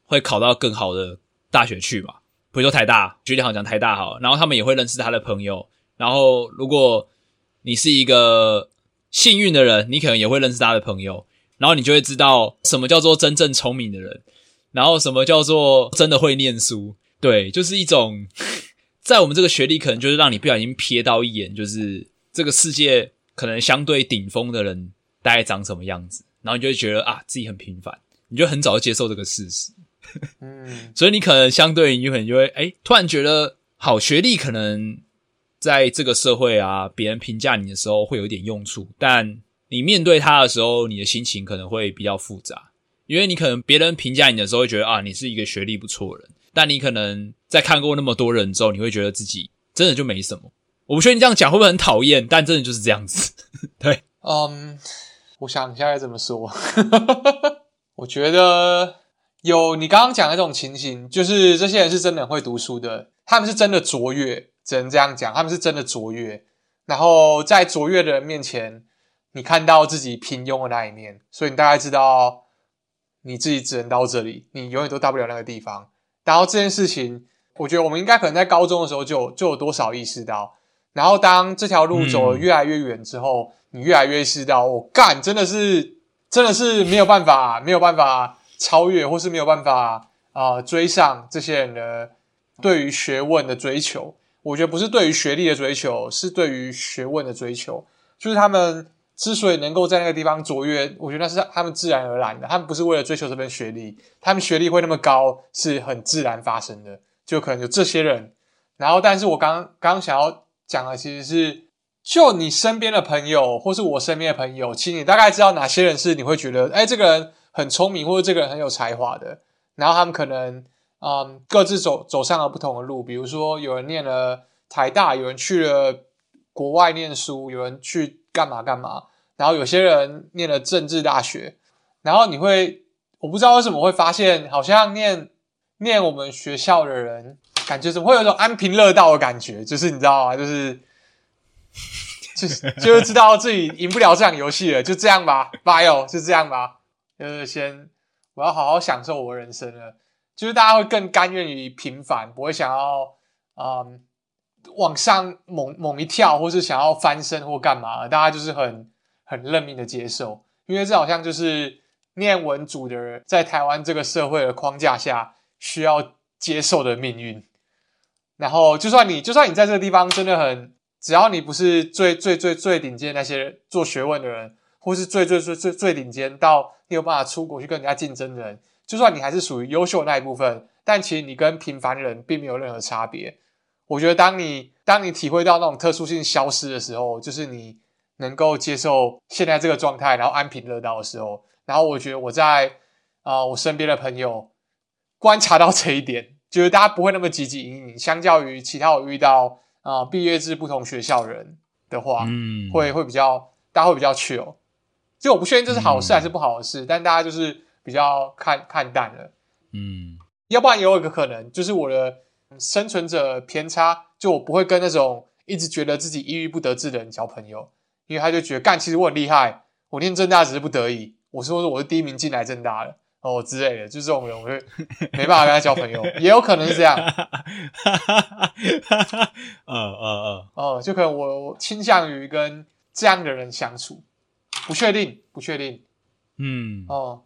B: 会考到更好的大学去嘛，比如说台大，举例好讲台大好了，然后他们也会认识他的朋友，然后如果你是一个幸运的人，你可能也会认识他的朋友，然后你就会知道什么叫做真正聪明的人，然后什么叫做真的会念书，对，就是一种 在我们这个学历，可能就是让你不小心瞥到一眼，就是这个世界可能相对顶峰的人大概长什么样子，然后你就会觉得啊自己很平凡，你就很早就接受这个事实，
C: 嗯。
B: 所以你可能相对你就可能就会哎突然觉得好学历可能在这个社会啊，别人评价你的时候会有一点用处，但你面对他的时候，你的心情可能会比较复杂，因为你可能别人评价你的时候会觉得啊，你是一个学历不错的人，但你可能在看过那么多人之后，你会觉得自己真的就没什么。我不确定这样讲会不会很讨厌，但真的就是这样子。对，
C: 嗯，我想一下该怎么说。我觉得有你刚刚讲的这种情形，就是这些人是真的很会读书的，他们是真的卓越，只能这样讲，他们是真的卓越。然后在卓越的人面前，你看到自己平庸的那一面，所以你大概知道你自己只能到这里，你永远都到不了那个地方。然后这件事情，我觉得我们应该可能在高中的时候就有就有多少意识到。然后当这条路走得越来越远之后，你越来越意识到，我干真的是真的是没有办法，没有办法超越，或是没有办法啊、追上这些人的对于学问的追求。我觉得不是对于学历的追求，是对于学问的追求。就是他们之所以能够在那个地方卓越，我觉得那是他们自然而然的。他们不是为了追求这份学历，他们学历会那么高是很自然发生的。就可能有这些人，然后，但是我刚刚想要讲的其实是，就你身边的朋友，或是我身边的朋友，其实你大概知道哪些人是你会觉得，哎，这个人很聪明，或者这个人很有才华的。然后他们可能，嗯，各自走走上了不同的路。比如说，有人念了台大，有人去了国外念书，有人去干嘛干嘛。然后有些人念了政治大学，然后你会，我不知道为什么会发现，好像念念我们学校的人，感觉怎么会有一种安贫乐道的感觉？就是你知道吗？就是就是就是知道自己赢不了这场游戏了，就这样吧，bio 就这样吧，就是先我要好好享受我的人生了。就是大家会更甘愿于平凡，不会想要嗯往上猛猛一跳，或是想要翻身或干嘛，大家就是很很认命的接受，因为这好像就是念文组的人在台湾这个社会的框架下需要接受的命运。然后，就算你就算你在这个地方真的很，只要你不是最最最最顶尖那些做学问的人，或是最最最最最顶尖到你有办法出国去跟人家竞争的人，就算你还是属于优秀的那一部分，但其实你跟平凡人并没有任何差别。我觉得，当你当你体会到那种特殊性消失的时候，就是你能够接受现在这个状态，然后安贫乐道的时候，然后我觉得我在啊、呃我身边的朋友观察到这一点，就是大家不会那么汲汲营营，相较于其他我遇到啊、呃毕业至不同学校的人的话，
B: 嗯，
C: 会会比较大家会比较 chill。就我不确定这是好事还是不好的事，但大家就是比较看看淡了。
B: 嗯
C: 要不然也有一个可能，就是我的生存者偏差，就我不会跟那种一直觉得自己抑郁不得志的人交朋友，因为他就觉得干，其实我很厉害，我念正大只是不得已，我说我是第一名进来正大的哦之类的，就这种人，我就 没办法跟他交朋友，也有可能是这样。
B: 嗯嗯嗯。
C: 哦，就可能我我倾向于跟这样的人相处，不确定，不确定。
B: 嗯，
C: 哦。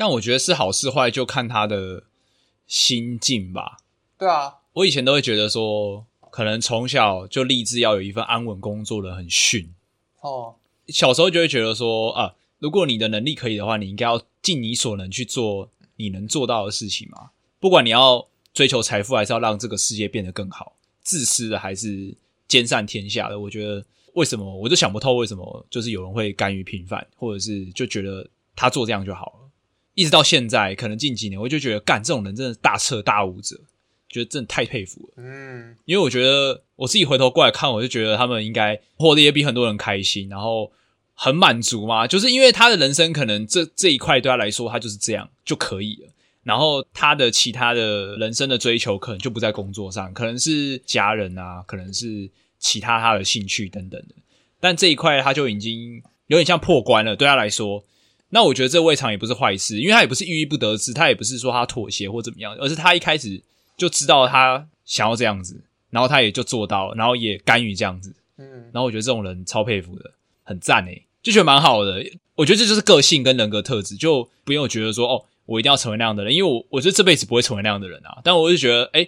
B: 但我觉得是好是坏，就看他的心境吧。
C: 对啊，
B: 我以前都会觉得说，可能从小就立志要有一份安稳工作的很逊。
C: 哦，
B: 小时候就会觉得说，啊，如果你的能力可以的话，你应该要尽你所能去做你能做到的事情嘛。不管你要追求财富，还是要让这个世界变得更好，自私的还是兼善天下的，我觉得为什么我就想不透，为什么就是有人会甘于平凡，或者是就觉得他做这样就好了。一直到现在，可能近几年，我就觉得干这种人真的大彻大悟者，觉得真的太佩服了。
C: 嗯，
B: 因为我觉得我自己回头过来看，我就觉得他们应该活得也比很多人开心，然后很满足嘛。就是因为他的人生可能这这一块对他来说，他就是这样就可以了。然后他的其他的人生的追求可能就不在工作上，可能是家人啊，可能是其他他的兴趣等等的。但这一块他就已经有点像破关了，对他来说。那我觉得这未尝也不是坏事，因为他也不是郁郁不得志，他也不是说他妥协或怎么样，而是他一开始就知道他想要这样子，然后他也就做到了，然后也甘于这样子。
C: 嗯，
B: 然后我觉得这种人超佩服的，很赞诶，就觉得蛮好的。我觉得这就是个性跟人格特质，就不用觉得说哦，我一定要成为那样的人，因为我我觉得这辈子不会成为那样的人啊。但我就觉得，哎，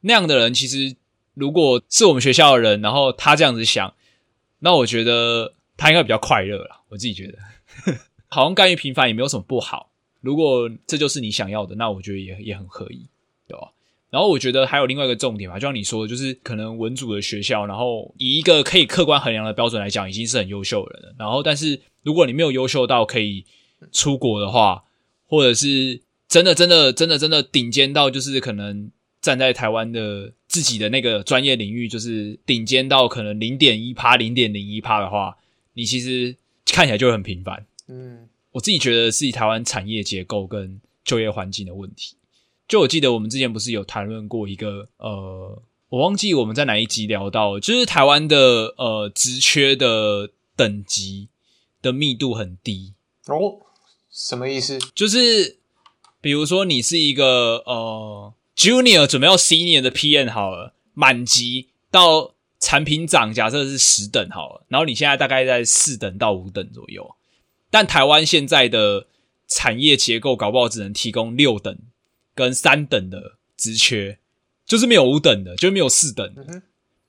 B: 那样的人其实如果是我们学校的人，然后他这样子想，那我觉得他应该比较快乐啦。我自己觉得，好像甘于平凡也没有什么不好。如果这就是你想要的，那我觉得也也很可以，对吧？然后我觉得还有另外一个重点嘛，就像你说的，就是可能文组的学校，然后以一个可以客观衡量的标准来讲，已经是很优秀的人了。然后，但是如果你没有优秀到可以出国的话，或者是真的真的真的真的顶尖到，就是可能站在台湾的自己的那个专业领域，就是顶尖到可能零点一趴、零点零一趴的话，你其实看起来就会很平凡。
C: 嗯
B: 我自己觉得是以台湾产业结构跟就业环境的问题。就我记得我们之前不是有谈论过一个呃，我忘记我们在哪一集聊到，就是台湾的呃职缺的等级的密度很低，
C: 哦，什么意思？
B: 就是比如说你是一个呃 junior 准备要 senior 的 PM 好了，满级到产品长假设是十等好了，然后你现在大概在四等到五等左右，但台湾现在的产业结构搞不好只能提供六等跟三等的职缺，就是没有五等的，就没有四等的，
C: 嗯，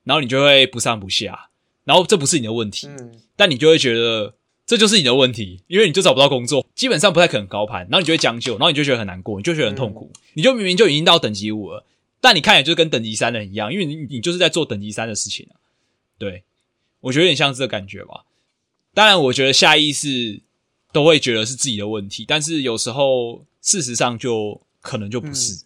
B: 然后你就会不上不下，然后这不是你的问题，
C: 嗯
B: 但你就会觉得这就是你的问题，因为你就找不到工作，基本上不太可能高攀，然后你就会将就，然后你就觉得很难过，你就觉得很痛苦，你就明明就已经到等级五了，但你看起来就是跟等级三的人一样，因为你你就是在做等级三的事情啊。对，我觉得有点像这个感觉吧。当然，我觉得下意识都会觉得是自己的问题，但是有时候事实上就可能就不是，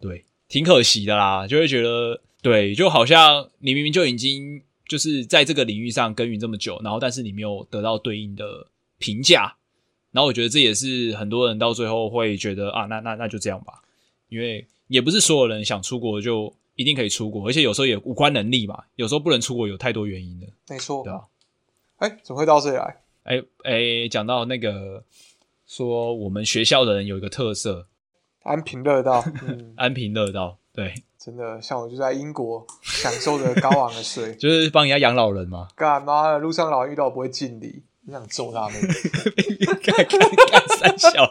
B: 对，挺可惜的啦，就会觉得对，就好像你明明就已经就是在这个领域上耕耘这么久，然后但是你没有得到对应的评价，然后我觉得这也是很多人到最后会觉得啊，那那那就这样吧，因为也不是所有人想出国就一定可以出国，而且有时候也无关能力嘛，有时候不能出国有太多原因的，
C: 没错
B: 对。吧、
C: 哎，怎么会到这里来？
B: 哎哎，讲到那个说我们学校的人有一个特色，
C: 安平乐道，嗯，
B: 安平乐道，对，
C: 真的，像我就在英国享受着高昂的税，
B: 就是帮人家养老人嘛。
C: 干妈的路上老人遇到我不会敬礼，你想揍他们？
B: 看看看三小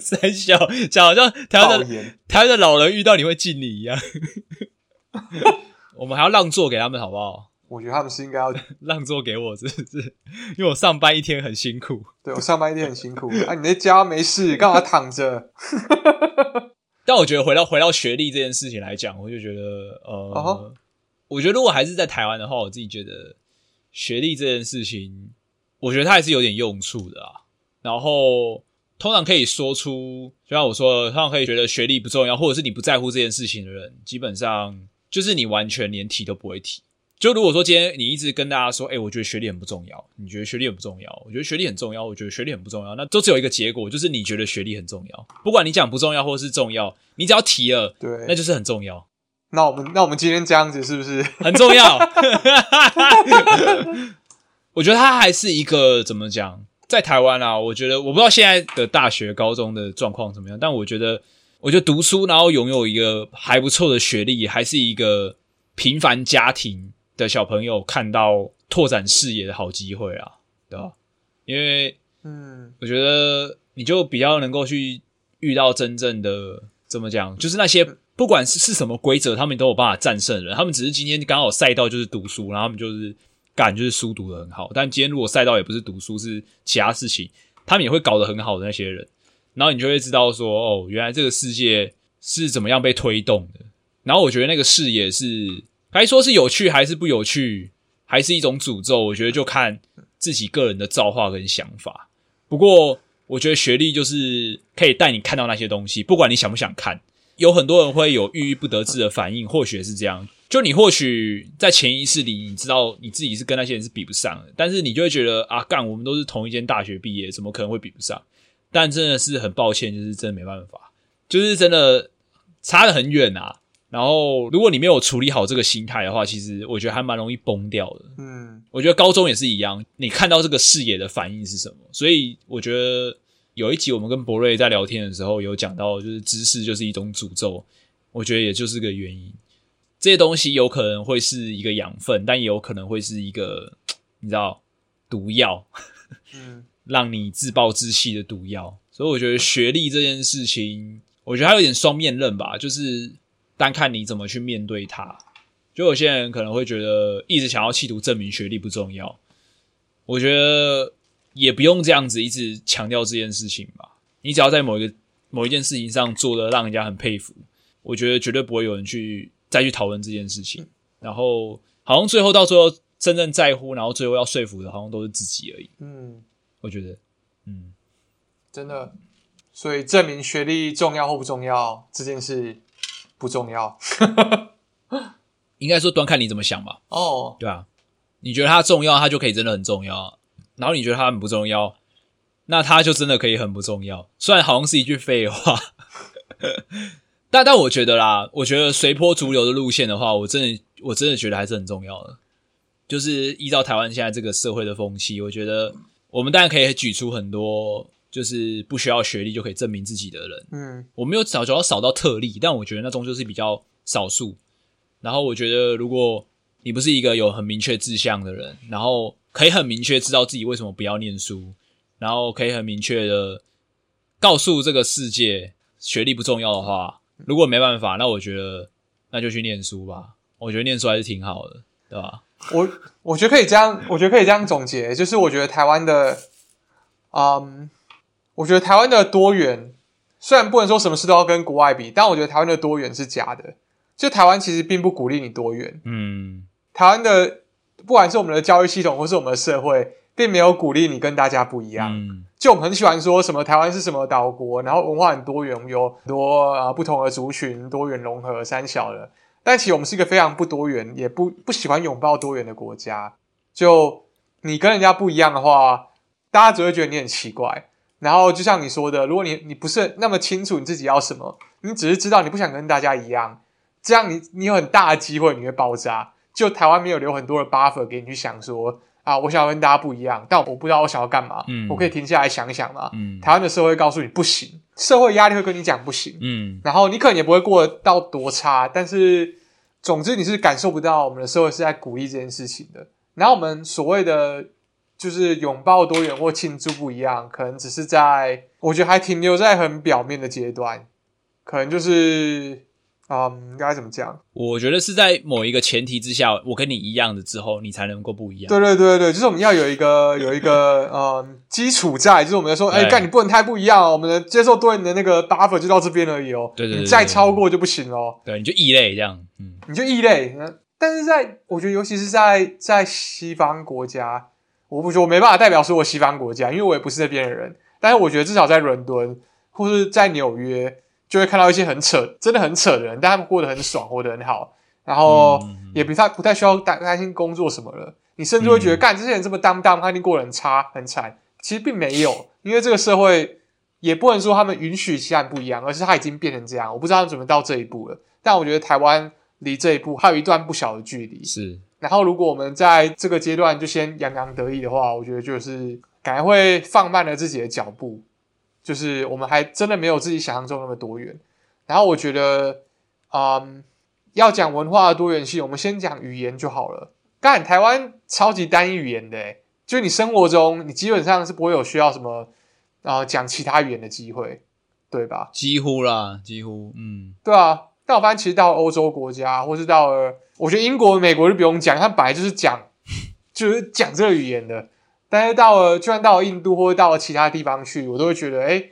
B: 三小，讲好像台湾的台湾的老人遇到你会敬礼一样。我们还要让座给他们，好不好？
C: 我觉得他们是应该要
B: 让座给我，是不是？因为我上班一天很辛苦。
C: 对我上班一天很辛苦，啊，你在家没事，干嘛躺着？
B: 但我觉得回到回到学历这件事情来讲，我就觉得呃我觉得如果还是在台湾的话，我自己觉得学历这件事情，我觉得它还是有点用处的啊。然后通常可以说出，就像我说的，通常可以觉得学历不重要，或者是你不在乎这件事情的人，基本上就是你完全连提都不会提。就如果说今天你一直跟大家说，哎、我觉得学历很不重要，你觉得学历很不重要，我觉得学历很重要，我觉得学历很不重要，那都只有一个结果，就是你觉得学历很重要。不管你讲不重要或是重要，你只要提了，
C: 对，
B: 那就是很重要，
C: 那我们那我们今天这样子是不是？
B: 很重要。我觉得它还是一个怎么讲，在台湾啊，我觉得我不知道现在的大学、高中的状况怎么样，但我觉得，我觉得读书然后拥有一个还不错的学历，还是一个平凡家庭的小朋友看到拓展视野的好机会啊，对吧？因为
C: 嗯，
B: 我觉得你就比较能够去遇到真正的怎么讲，就是那些不管是是什么规则，他们都有办法战胜人。他们只是今天刚好赛道就是读书，然后他们就是干就是书读的很好。但今天如果赛道也不是读书，是其他事情，他们也会搞得很好的那些人。然后你就会知道说，哦，原来这个世界是怎么样被推动的。然后我觉得那个视野是该说是有趣还是不有趣，还是一种诅咒，我觉得就看自己个人的造化跟想法。不过，我觉得学历就是可以带你看到那些东西，不管你想不想看。有很多人会有郁郁不得志的反应，或许是这样。就你或许在潜意识里，你知道你自己是跟那些人是比不上的，但是你就会觉得啊，干，我们都是同一间大学毕业，怎么可能会比不上？但真的是很抱歉，就是真的没办法，就是真的差得很远啊。然后，如果你没有处理好这个心态的话，其实我觉得还蛮容易崩掉的。
C: 嗯，
B: 我觉得高中也是一样，你看到这个视野的反应是什么？所以我觉得有一集我们跟博瑞在聊天的时候有讲到，就是知识就是一种诅咒，我觉得也就是个原因。这些东西有可能会是一个养分，但也有可能会是一个 你知道毒药，
C: 嗯，
B: 让你自暴自弃的毒药。所以我觉得学历这件事情，我觉得它有点双面刃吧，就是单看你怎么去面对它。就有些人可能会觉得一直想要企图证明学历不重要，我我觉得也不用这样子一直强调这件事情吧。你只要在某一个某一件事情上做的让人家很佩服，我觉得绝对不会有人去再去讨论这件事情。然后好像最后到最后真正在乎，然后最后要说服的，好像都是自己而已。
C: 嗯，
B: 我觉得，嗯，
C: 真的。所以证明学历重要或不重要这件事不重要。
B: 应该说端看你怎么想吧。
C: 哦，
B: 对啊，你觉得它重要，它就可以真的很重要；然后你觉得它很不重要，那它就真的可以很不重要。虽然好像是一句废话，但但我觉得啦，我觉得随波逐流的路线的话，我真的我真的觉得还是很重要的。就是依照台湾现在这个社会的风气，我觉得我们当然可以举出很多就是不需要学历就可以证明自己的人。
C: 嗯
B: 我没有找找到少到特例，但我觉得那终究是比较少数。然后我觉得，如果你不是一个有很明确志向的人，然后可以很明确知道自己为什么不要念书，然后可以很明确的告诉这个世界学历不重要的话，如果没办法，那我觉得那就去念书吧。我觉得念书还是挺好的，对吧？
C: 我我觉得可以这样，我觉得可以这样总结，就是我觉得台湾的，嗯，我觉得台湾的多元，虽然不能说什么事都要跟国外比，但我觉得台湾的多元是假的。就台湾其实并不鼓励你多元，
B: 嗯
C: 台湾的不管是我们的教育系统或是我们的社会，并没有鼓励你跟大家不一样。
B: 嗯
C: 就我们很喜欢说什么台湾是什么岛国，然后文化很多元，我们有很多呃不同的族群，多元融合三小的。但其实我们是一个非常不多元，也不不喜欢拥抱多元的国家。就你跟人家不一样的话，大家只会觉得你很奇怪。然后就像你说的，如果你你不是那么清楚你自己要什么，你只是知道你不想跟大家一样，这样你你有很大的机会你会爆炸。就台湾没有留很多的 buffer 给你去想说啊，我想要跟大家不一样，但我不知道我想要干嘛，
B: 嗯
C: 我可以停下来想一想嘛。
B: 嗯
C: 台湾的社会告诉你不行，社会压力会跟你讲不行，
B: 嗯
C: 然后你可能也不会过得到多差，但是总之你是感受不到我们的社会是在鼓励这件事情的。然后我们所谓的就是拥抱多元或庆祝不一样，可能只是在我觉得还停留在很表面的阶段，可能就是嗯该怎么讲？
B: 我觉得是在某一个前提之下，我跟你一样的之后，你才能够不一样。
C: 对对对对，就是我们要有一个有一个嗯基础在，就是我们要说，哎，
B: 对
C: 干你不能太不一样哦，我们的接受多元的那个 buffer 就到这边而已哦，
B: 对对对
C: 你再超过就不行哦。
B: 对，你就异类这样。嗯
C: 你就异类。嗯但是在我觉得，尤其是在在西方国家，我不说我没办法代表所有西方国家，因为我也不是那边的人。但是我觉得至少在伦敦或是在纽约，就会看到一些很扯，真的很扯的人，但他们过得很爽，活得很好，然后
B: 嗯
C: 也不太不太需要担担心工作什么了。你甚至会觉得，
B: 嗯
C: 干这些人这么当当，他一定过得很差很惨。其实并没有，因为这个社会也不能说他们允许其他人不一样，而是他已经变成这样。我不知道他们怎么到这一步了，但我觉得台湾离这一步还有一段不小的距离。
B: 是，
C: 然后，如果我们在这个阶段就先洋洋得意的话，我觉得就是感觉会放慢了自己的脚步，就是我们还真的没有自己想象中那么多元。然后，我觉得，嗯，要讲文化的多元性，我们先讲语言就好了。干，台湾超级单一语言的，诶就你生活中你基本上是不会有需要什么呃讲其他语言的机会，对吧？
B: 几乎啦，几乎，嗯
C: 对啊，但我发现其实到欧洲国家，或是到了，我觉得英国、美国就不用讲，他本来就是讲，就是讲这个语言的。但是到了，就算到了印度或者到了其他地方去，我都会觉得，哎，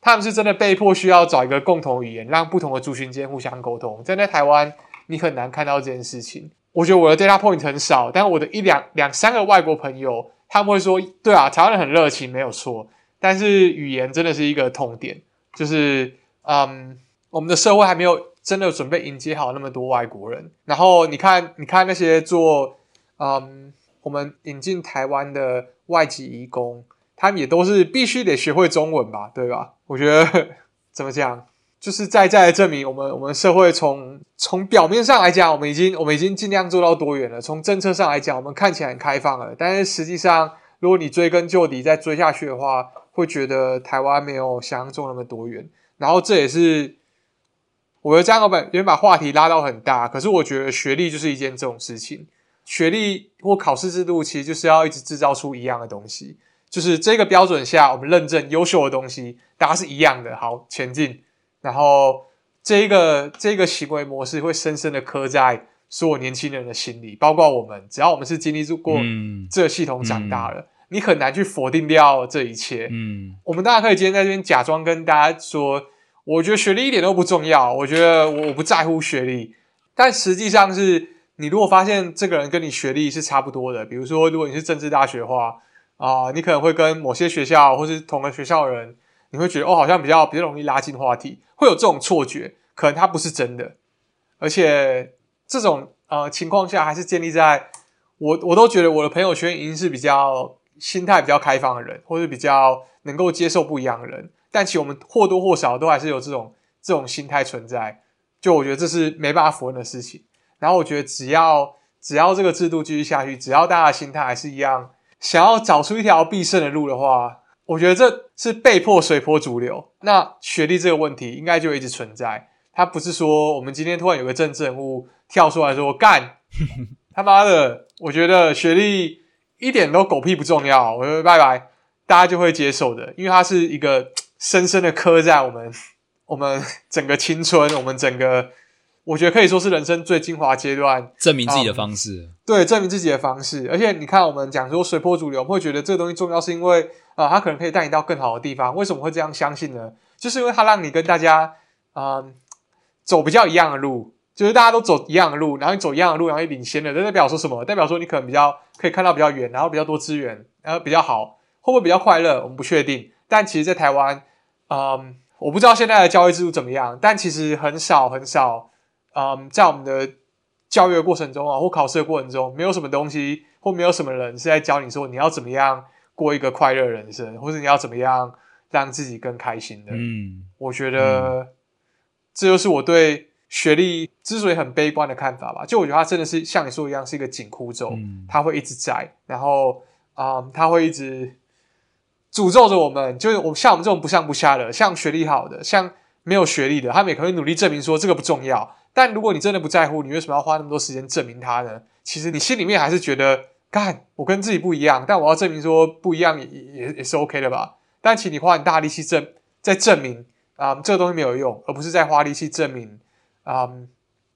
C: 他们是真的被迫需要找一个共同语言，让不同的族群间互相沟通。但在台湾，你很难看到这件事情。我觉得我的 data point 很少，但我的一两两三个外国朋友，他们会说，对啊，台湾人很热情，没有错。但是语言真的是一个痛点，就是嗯，我们的社会还没有真的准备迎接好那么多外国人。然后你看，你看那些做嗯，我们引进台湾的外籍移工，他们也都是必须得学会中文吧，对吧？我觉得怎么讲，就是在在证明我们我们社会从从表面上来讲，我们已经我们已经尽量做到多元了。从政策上来讲，我们看起来很开放了，但是实际上，如果你追根究底再追下去的话，会觉得台湾没有想象中那么多元。然后这也是我觉得张老板有点把话题拉到很大，可是我觉得学历就是一件这种事情。学历或考试制度其实就是要一直制造出一样的东西，就是这个标准下，我们认证优秀的东西，大家是一样的，好前进。然后这一个这个行为模式会深深的刻在所有年轻人的心里，包括我们，只要我们是经历过
B: 嗯
C: 这个系统长大了，你很难去否定掉这一切。
B: 嗯
C: 我们大家可以今天在这边假装跟大家说，我觉得学历一点都不重要，我觉得我我不在乎学历，但实际上是你如果发现这个人跟你学历是差不多的，比如说如果你是政治大学的话，啊、你可能会跟某些学校或是同个学校的人，你会觉得哦，好像比较比较容易拉近话题，会有这种错觉，可能他不是真的，而且这种呃情况下还是建立在我我都觉得我的朋友圈已经是比较心态比较开放的人，或者比较能够接受不一样的人。但其实我们或多或少都还是有这种这种心态存在，就我觉得这是没办法否认的事情。然后我觉得只要只要这个制度继续下去，只要大家的心态还是一样，想要找出一条必胜的路的话，我觉得这是被迫随波逐流。那学历这个问题应该就一直存在。它不是说我们今天突然有个政治人物跳出来说干 他妈的，我觉得学历一点都狗屁不重要，我说拜拜，大家就会接受的，因为它是一个深深的刻在我们 我们整个青春，我们整个我觉得可以说是人生最精华阶段，
B: 证明自己的方式。
C: 对证明自己的方式。而且你看，我们讲说随波逐流，我们会觉得这个东西重要，是因为啊、呃它可能可以带你到更好的地方。为什么会这样相信呢？就是因为它让你跟大家啊、呃走比较一样的路，就是大家都走一样的路，然后你走一样的路，然后你领先了，这代表说什么？代表说你可能比较可以看到比较远，然后比较多资源，然后比较好，会不会比较快乐？我们不确定。但其实，在台湾，嗯，我不知道现在的教育制度怎么样，但其实很少很少，嗯，在我们的教育的过程中啊，或考试的过程中，没有什么东西或没有什么人是在教你说你要怎么样过一个快乐人生，或者你要怎么样让自己更开心的。
B: 嗯
C: 我觉得这就是我对学历之所以很悲观的看法吧。就我觉得它真的是像你说一样，是一个紧箍咒，
B: 嗯
C: 它会一直在，然后啊、嗯，它会一直诅咒着我们。就是我像我们这种不上不下的，像学历好的，像没有学历的，他们也可能努力证明说这个不重要。但如果你真的不在乎，你为什么要花那么多时间证明它呢？其实你心里面还是觉得，干，我跟自己不一样，但我要证明说不一样也也也是 OK 的吧。但其实你花很大力气证在证明啊、这个东西没有用，而不是在花力气证明啊、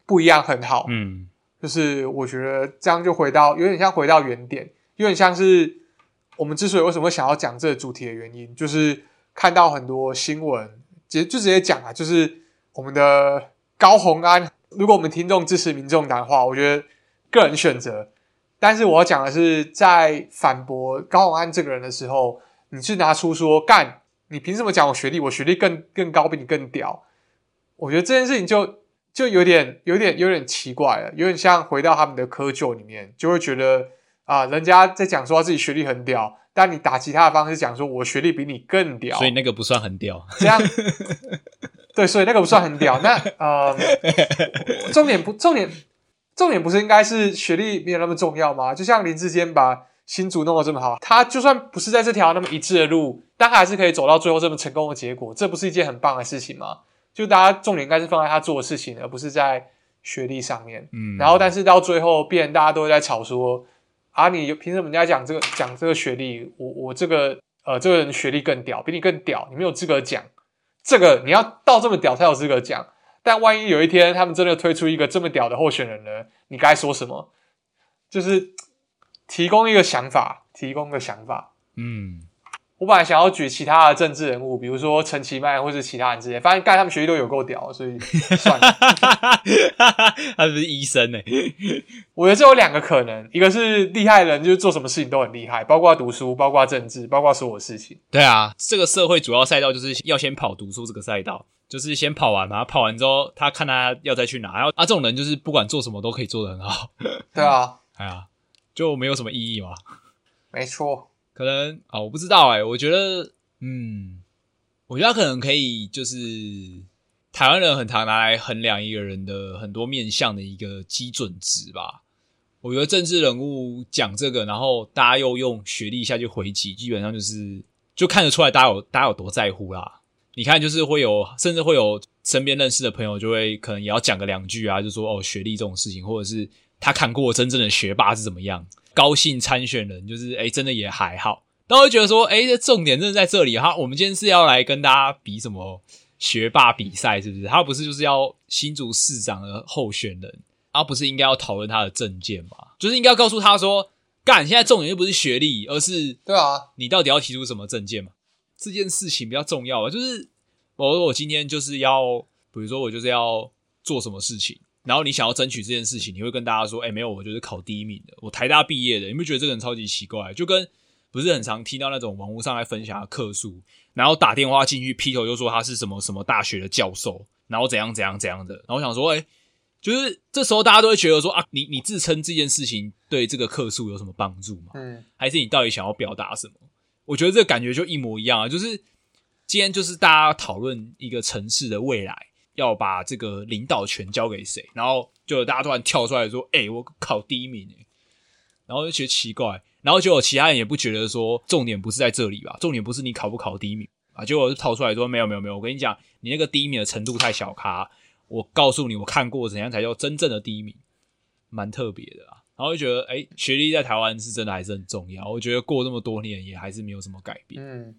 C: 不一样很好。
B: 嗯
C: 就是我觉得这样就回到有点像回到原点，有点像是我们之所以为什么想要讲这个主题的原因，就是看到很多新闻，直接就直接讲啊，就是我们的高虹安，如果我们听众支持民众党的话，我觉得个人选择。但是我要讲的是，在反驳高虹安这个人的时候，你是拿出说干，你凭什么讲我学历？我学历更更高，比你更屌。我觉得这件事情就就有点有点有点奇怪了，有点像回到他们的窠臼里面，就会觉得啊、人家在讲说他自己学历很屌，但你打其他的方式讲说我学历比你更屌，
B: 所以那个不算很屌。
C: 这样，对，所以那个不算很屌。那呃，重点不重点重点不是应该是学历没有那么重要吗？就像林志坚把新竹弄得这么好，他就算不是在这条那么一致的路，但他还是可以走到最后这么成功的结果，这不是一件很棒的事情吗？就大家重点应该是放在他做的事情，而不是在学历上面。
B: 嗯，
C: 然后，但是到最后，变成大家都会在吵说啊，你凭什么人家讲这个讲这个学历？我我这个呃，这个人学历更屌，比你更屌，你没有资格讲这个，你要到这么屌才有资格讲。但万一有一天他们真的推出一个这么屌的候选人呢？你该说什么？就是提供一个想法，提供个想法。
B: 嗯
C: 我本来想要举其他的政治人物，比如说陈其迈或是其他人之类，发现干他们学历都有够屌，所以算了。
B: 他不是医生欸呢、
C: 我觉得这有两个可能，一个是厉害的人就是做什么事情都很厉害，包括读书，包括政治，包括所有事情。
B: 对啊，这个社会主要赛道就是要先跑读书这个赛道，就是先跑完嘛，跑完之后他看他要再去哪，然后啊这种人就是不管做什么都可以做得很好，
C: 对啊，
B: 哎呀，就没有什么意义嘛。
C: 没错。
B: 可能啊，我不知道哎、我觉得，嗯，我觉得他可能可以，就是台湾人很常拿来衡量一个人的很多面向的一个基准值吧。我觉得政治人物讲这个，然后大家又用学历下去回击，基本上就是就看得出来大家有大家有多在乎啦。你看，就是会有，甚至会有身边认识的朋友就会可能也要讲个两句啊，就说哦学历这种事情，或者是他看过真正的学霸是怎么样。高兴参选人就是哎，真的也还好，但我会觉得说，哎，这重点真的在这里哈。我们今天是要来跟大家比什么学霸比赛，是不是？他不是就是要新竹市长的候选人，而不是应该要讨论他的政见嘛？就是应该要告诉他说，干，现在重点又不是学历，而是
C: 对啊，
B: 你到底要提出什么证件嘛？这件事情比较重要啊。就是我我今天就是要，比如说我就是要做什么事情，然后你想要争取这件事情，你会跟大家说，哎、没有，我就是考第一名的，我台大毕业的。有没有觉得这个人超级奇怪？就跟不是很常听到那种网络上来分享的客诉，然后打电话进去劈头就说他是什么什么大学的教授，然后怎样怎样怎样的，然后我想说，哎、就是这时候大家都会觉得说啊，你你自称这件事情对这个客诉有什么帮助吗？
C: 嗯
B: 还是你到底想要表达什么？我觉得这个感觉就一模一样啊，就是今天就是大家讨论一个城市的未来，要把这个领导权交给谁，然后就大家突然跳出来说：“哎、我考第一名哎、然后就觉得奇怪，然后结果其他人也不觉得说重点不是在这里吧，重点不是你考不考第一名啊，结果就逃出来说：“没有没有没有，我跟你讲，你那个第一名的程度太小咖，我告诉你，我看过怎样才叫真正的第一名，蛮特别的啊。”然后就觉得，哎、学历在台湾是真的还是很重要。我觉得过这么多年也还是没有什么改变。
C: 嗯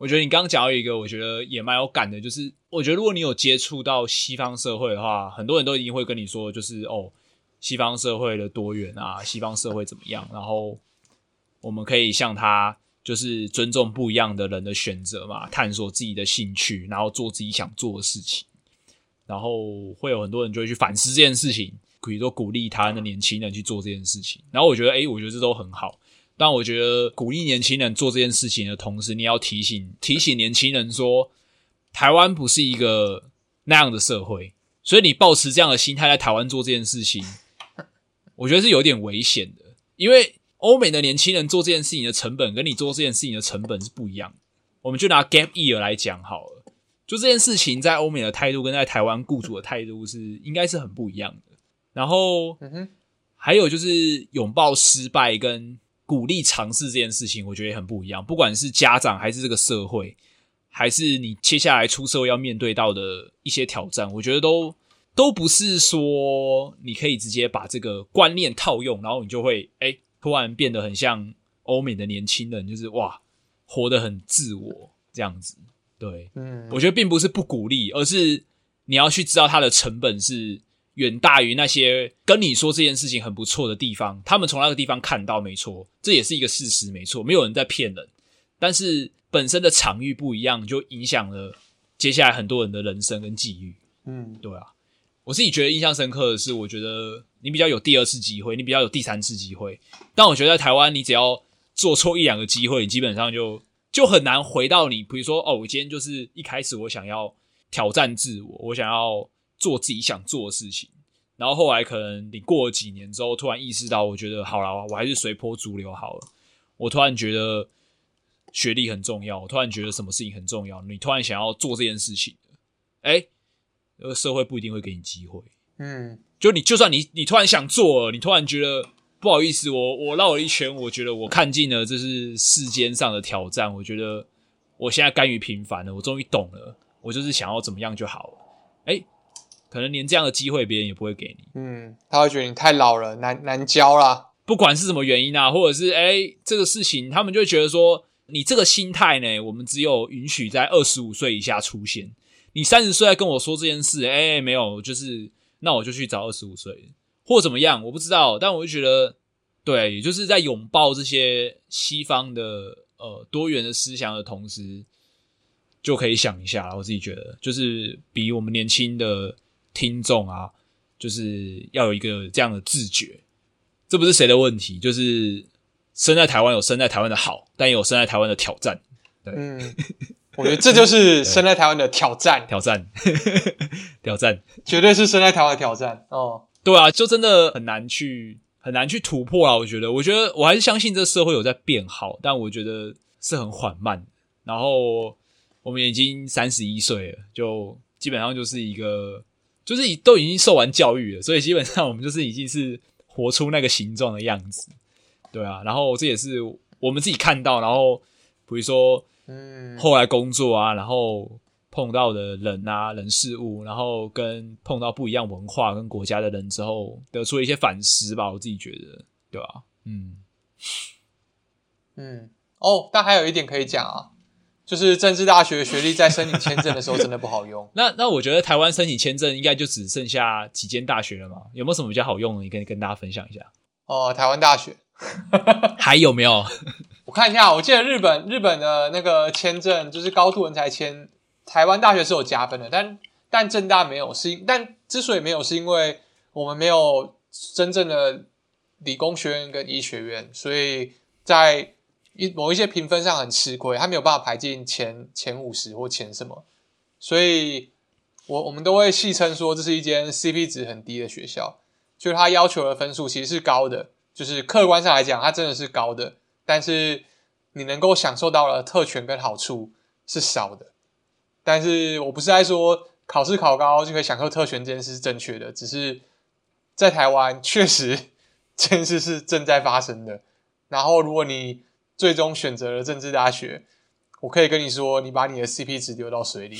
B: 我觉得你刚刚讲到一个，我觉得也蛮有感的，就是我觉得如果你有接触到西方社会的话，很多人都一定会跟你说，就是哦，西方社会的多元啊，西方社会怎么样，然后我们可以向他就是尊重不一样的人的选择嘛，探索自己的兴趣，然后做自己想做的事情，然后会有很多人就会去反思这件事情，比如说鼓励台湾的年轻人去做这件事情，然后我觉得，诶，我觉得这都很好。但我觉得鼓励年轻人做这件事情的同时，你要提醒提醒年轻人说，台湾不是一个那样的社会，所以你抱持这样的心态在台湾做这件事情，我觉得是有点危险的，因为欧美的年轻人做这件事情的成本跟你做这件事情的成本是不一样的。我们就拿 gap year 来讲好了，就这件事情在欧美的态度跟在台湾雇主的态度是应该是很不一样的。然后还有就是拥抱失败跟鼓励尝试这件事情，我觉得也很不一样。不管是家长还是这个社会，还是你接下来出社会要面对到的一些挑战，我觉得都都不是说你可以直接把这个观念套用，然后你就会哎、突然变得很像欧美的年轻人，就是哇活得很自我这样子。对，
C: 嗯，
B: 我觉得并不是不鼓励，而是你要去知道它的成本是远大于那些跟你说这件事情很不错的地方，他们从那个地方看到，没错，这也是一个事实，没错，没有人在骗人。但是本身的场域不一样，就影响了接下来很多人的人生跟际遇。
C: 嗯
B: 对啊，我自己觉得印象深刻的是，我觉得你比较有第二次机会，你比较有第三次机会。但我觉得在台湾，你只要做错一两个机会，你基本上就就很难回到你，比如说哦，我今天就是一开始我想要挑战自我，我想要做自己想做的事情，然后后来可能你过了几年之后，突然意识到，我觉得好了，我还是随波逐流好了。我突然觉得学历很重要，我突然觉得什么事情很重要，你突然想要做这件事情，哎，这个社会不一定会给你机会。
C: 嗯
B: 就你，就算你你突然想做了，你突然觉得不好意思，我我绕了一圈，我觉得我看尽了这是世间上的挑战，我觉得我现在甘于平凡了，我终于懂了，我就是想要怎么样就好了。哎，可能连这样的机会别人也不会给你，
C: 嗯，他会觉得你太老了，难难教啦。
B: 不管是什么原因啊，或者是哎这个事情，他们就会觉得说你这个心态呢，我们只有允许在二十五岁以下出现。你三十岁来跟我说这件事，哎、没有，就是那我就去找二十五岁，或怎么样，我不知道。但我就觉得，对，也就是在拥抱这些西方的呃多元的思想的同时，就可以想一下啦。我自己觉得，就是比我们年轻的听众啊，就是要有一个这样的自觉。这不是谁的问题，就是生在台湾有生在台湾的好，但也有生在台湾的挑战。
C: 嗯，我觉得这就是 生在台湾的挑战，
B: 挑战，挑战，
C: 绝对是生在台湾的挑战哦。
B: 对啊，就真的很难去很难去突破啊！我觉得，我觉得我还是相信这社会有在变好，但我觉得是很缓慢。然后我们已经三十一岁了，就基本上就是一个，就是已都已经受完教育了，所以基本上我们就是已经是活出那个形状的样子，对啊。然后这也是我们自己看到，然后比如说
C: 嗯，
B: 后来工作啊，然后碰到的人啊、人事物，然后跟碰到不一样文化跟国家的人之后，得出了一些反思吧。我自己觉得，对吧、嗯，
C: 嗯，哦，但还有一点可以讲啊，就是政治大学学历在申请签证的时候真的不好用。
B: 那那我觉得台湾申请签证应该就只剩下几间大学了嘛？有没有什么比较好用的？你可以跟大家分享一下。
C: 哦，台湾大学，
B: 还有没有？
C: 我看一下，我记得日本日本的那个签证就是高度人才签，台湾大学是有加分的，但但正大没有，是因但之所以没有，是因为我们没有真正的理工学院跟医学院，所以在一某一些评分上很吃亏，他没有办法排进前前五十或前什么，所以我我们都会戏称说这是一间 CP 值很低的学校，就是他要求的分数其实是高的，就是客观上来讲，它真的是高的，但是你能够享受到的特权跟好处是少的。但是我不是在说考试考高就可以享受特权这件事是正确的，只是在台湾确实 这件事是正在发生的。然后如果你最终选择了政治大学，我可以跟你说，你把你的 CP 值丢到水里。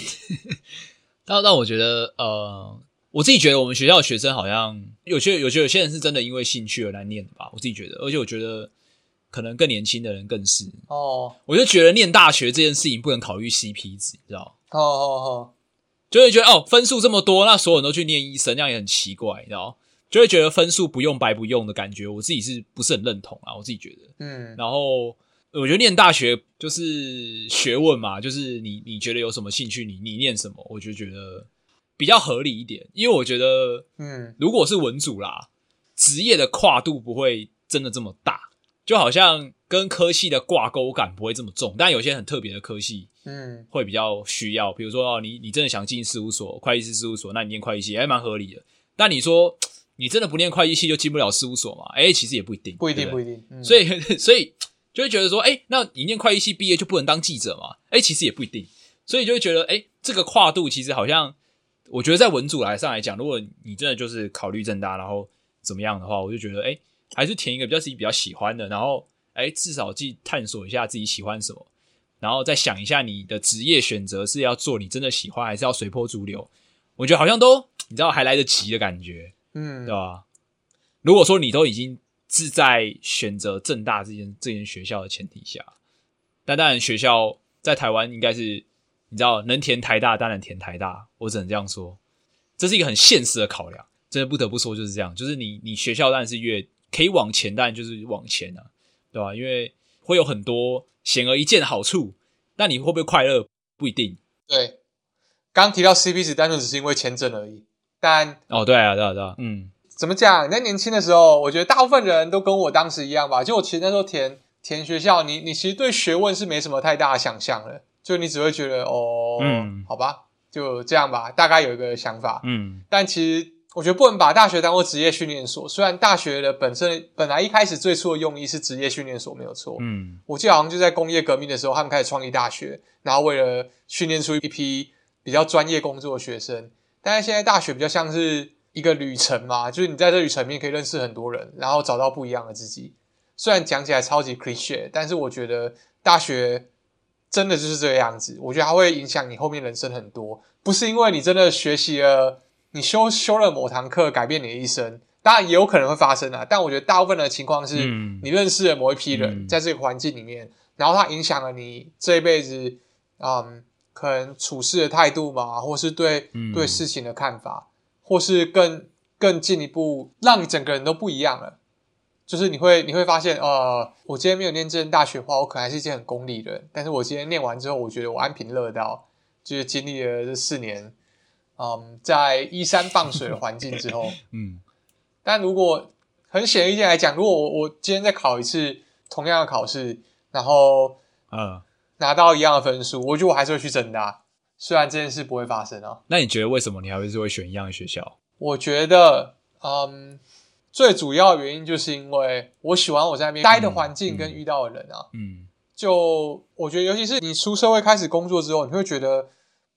B: 但但我觉得，呃，我自己觉得我们学校的学生好像有些有些有些人是真的因为兴趣而来念的吧。我自己觉得，而且我觉得可能更年轻的人更是。
C: 哦
B: 我就觉得念大学这件事情不能考虑 CP 值，你知道？
C: 哦哦
B: 就会觉得哦，分数这么多，那所有人都去念医生，那样也很奇怪，你知道？就会觉得分数不用白不用的感觉，我自己是不是很认同啊？我自己觉得。
C: 嗯
B: 然后我觉得念大学就是学问嘛，就是你你觉得有什么兴趣，你你念什么，我就觉得比较合理一点。因为我觉得
C: 嗯
B: 如果是文组啦，职业的跨度不会真的这么大，就好像跟科系的挂钩感不会这么重。但有些很特别的科系
C: 嗯
B: 会比较需要，比如说哦，你你真的想进事务所，会计师事务所，那你念会计系还蛮合理的。但你说你真的不念会计系就进不了事务所嘛？哎，其实也不一定，
C: 不一定不一定。嗯
B: 所以 所以就会觉得说，哎、那你念会计系毕业就不能当记者嘛？哎、其实也不一定，所以就会觉得，哎、这个跨度其实好像，我觉得在文组来上来讲，如果你真的就是考虑正大，然后怎么样的话，我就觉得，哎、还是填一个比较自己比较喜欢的，然后，哎、至少去探索一下自己喜欢什么，然后再想一下你的职业选择是要做你真的喜欢，还是要随波逐流？我觉得好像都你知道还来得及的感觉。
C: 嗯
B: 对吧？如果说你都已经是在选择正大这间这间学校的前提下，但当然学校在台湾应该是你知道能填台大当然填台大，我只能这样说，这是一个很现实的考量，真的不得不说就是这样，就是你你学校当然是越可以往前，当然就是往前啊，对吧？因为会有很多显而易见的好处，但你会不会快乐不一定。
C: 对，刚提到 CP 值，单纯只是因为签证而已。但
B: 哦，对啊，对啊，对啊，嗯
C: 怎么讲？你在年轻的时候，我觉得大部分人都跟我当时一样吧。就我其实那时候填填学校，你你其实对学问是没什么太大的想象了，就你只会觉得哦，
B: 嗯
C: 好吧，就这样吧，大概有一个想法。
B: 嗯
C: 但其实我觉得不能把大学当做职业训练所。虽然大学的本身本来一开始最初的用意是职业训练所没有错，
B: 嗯
C: 我记得好像就在工业革命的时候，他们开始创立大学，然后为了训练出一批比较专业工作的学生。但是现在大学比较像是一个旅程嘛，就是你在这旅程里面可以认识很多人，然后找到不一样的自己。虽然讲起来超级 cliche，但是我觉得大学真的就是这个样子。我觉得它会影响你后面人生很多，不是因为你真的学习了，你修修了某堂课改变你的一生，当然也有可能会发生啊。但我觉得大部分的情况是，
B: 嗯
C: 你认识了某一批人，
B: 嗯
C: 在这个环境里面，然后它影响了你这一辈子，嗯，可能处事的态度嘛，或是对、
B: 嗯
C: 对事情的看法，或是更更进一步，让你整个人都不一样了。就是你会你会发现，呃，我今天没有念正大学的话，我可能还是一件很功利的人。但是我今天念完之后，我觉得我安贫乐道，就是经历了这四年，嗯，在依山傍水的环境之后，
B: 嗯
C: 但如果很显而易见来讲，如果我我今天再考一次同样的考试，然后
B: 嗯。
C: 拿到一样的分数，我觉得我还是会去正大，虽然这件事不会发生啊。
B: 那你觉得为什么你还会是会选一样的学校？
C: 我觉得，嗯，最主要原因就是因为我喜欢我在那边待的环境跟遇到的人啊。
B: 嗯
C: 就我觉得，尤其是你出社会开始工作之后，你会觉得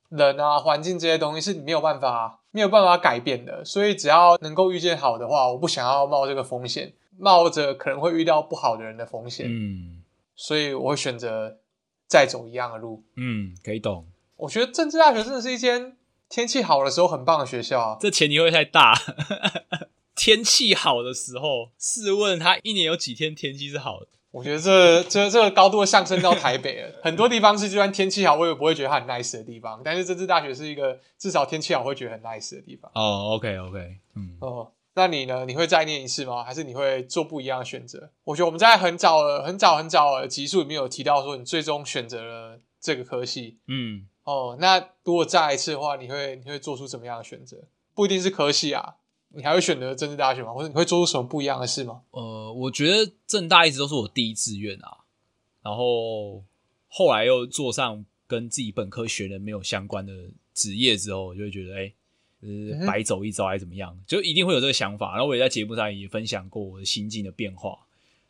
C: 人啊、环境这些东西是你没有办法、没有办法改变的。所以只要能够遇见好的话，我不想要冒这个风险，冒着可能会遇到不好的人的风险，
B: 嗯
C: 所以我会选择再走一样的路。
B: 嗯，可以懂。
C: 我觉得政治大学真的是一间天气好的时候很棒的学校啊。
B: 这前提会太大。天气好的时候，试问他一年有几天天气是好的？
C: 我觉得这这这个高度上升到台北了，很多地方是就算天气好，我也不会觉得它很 nice 的地方。但是政治大学是一个至少天气好会觉得很 nice 的地方。
B: 哦，OK OK，嗯，
C: 哦，那你呢？你会再念一次吗？还是你会做不一样的选择？我觉得我们在很早的、很早、很早的集数里面有提到说，你最终选择了这个科系。
B: 嗯，
C: 哦，那如果再来一次的话，你会你会做出怎么样的选择？不一定是科系啊，你还会选择政治大学吗？或者你会做出什么不一样的事吗？
B: 呃，我觉得政大一直都是我第一志愿啊，然后后来又做上跟自己本科学的没有相关的职业之后，我就会觉得，哎、呃，白走一遭还是怎么样，就一定会有这个想法。然后我也在节目上也分享过我的心境的变化，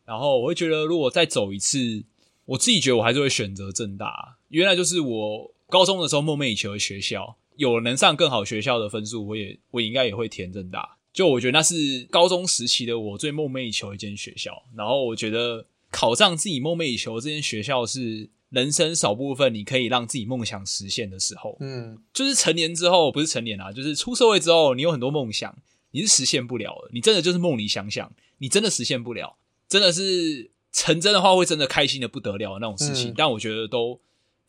B: 然后我会觉得，如果再走一次，我自己觉得我还是会选择正大，因为那就是我高中的时候梦寐以求的学校。有能上更好学校的分数，我也我应该也会填正大。就我觉得那是高中时期的我最梦寐以求的一间学校。然后我觉得考上自己梦寐以求的这间学校是人生少部分你可以让自己梦想实现的时候。
C: 嗯
B: 就是成年之后，不是成年啊，就是出社会之后，你有很多梦想，你是实现不了的。你真的就是梦里想想，你真的实现不了，真的是成真的话，会真的开心的不得了的那种事情。
C: 嗯
B: 但我觉得都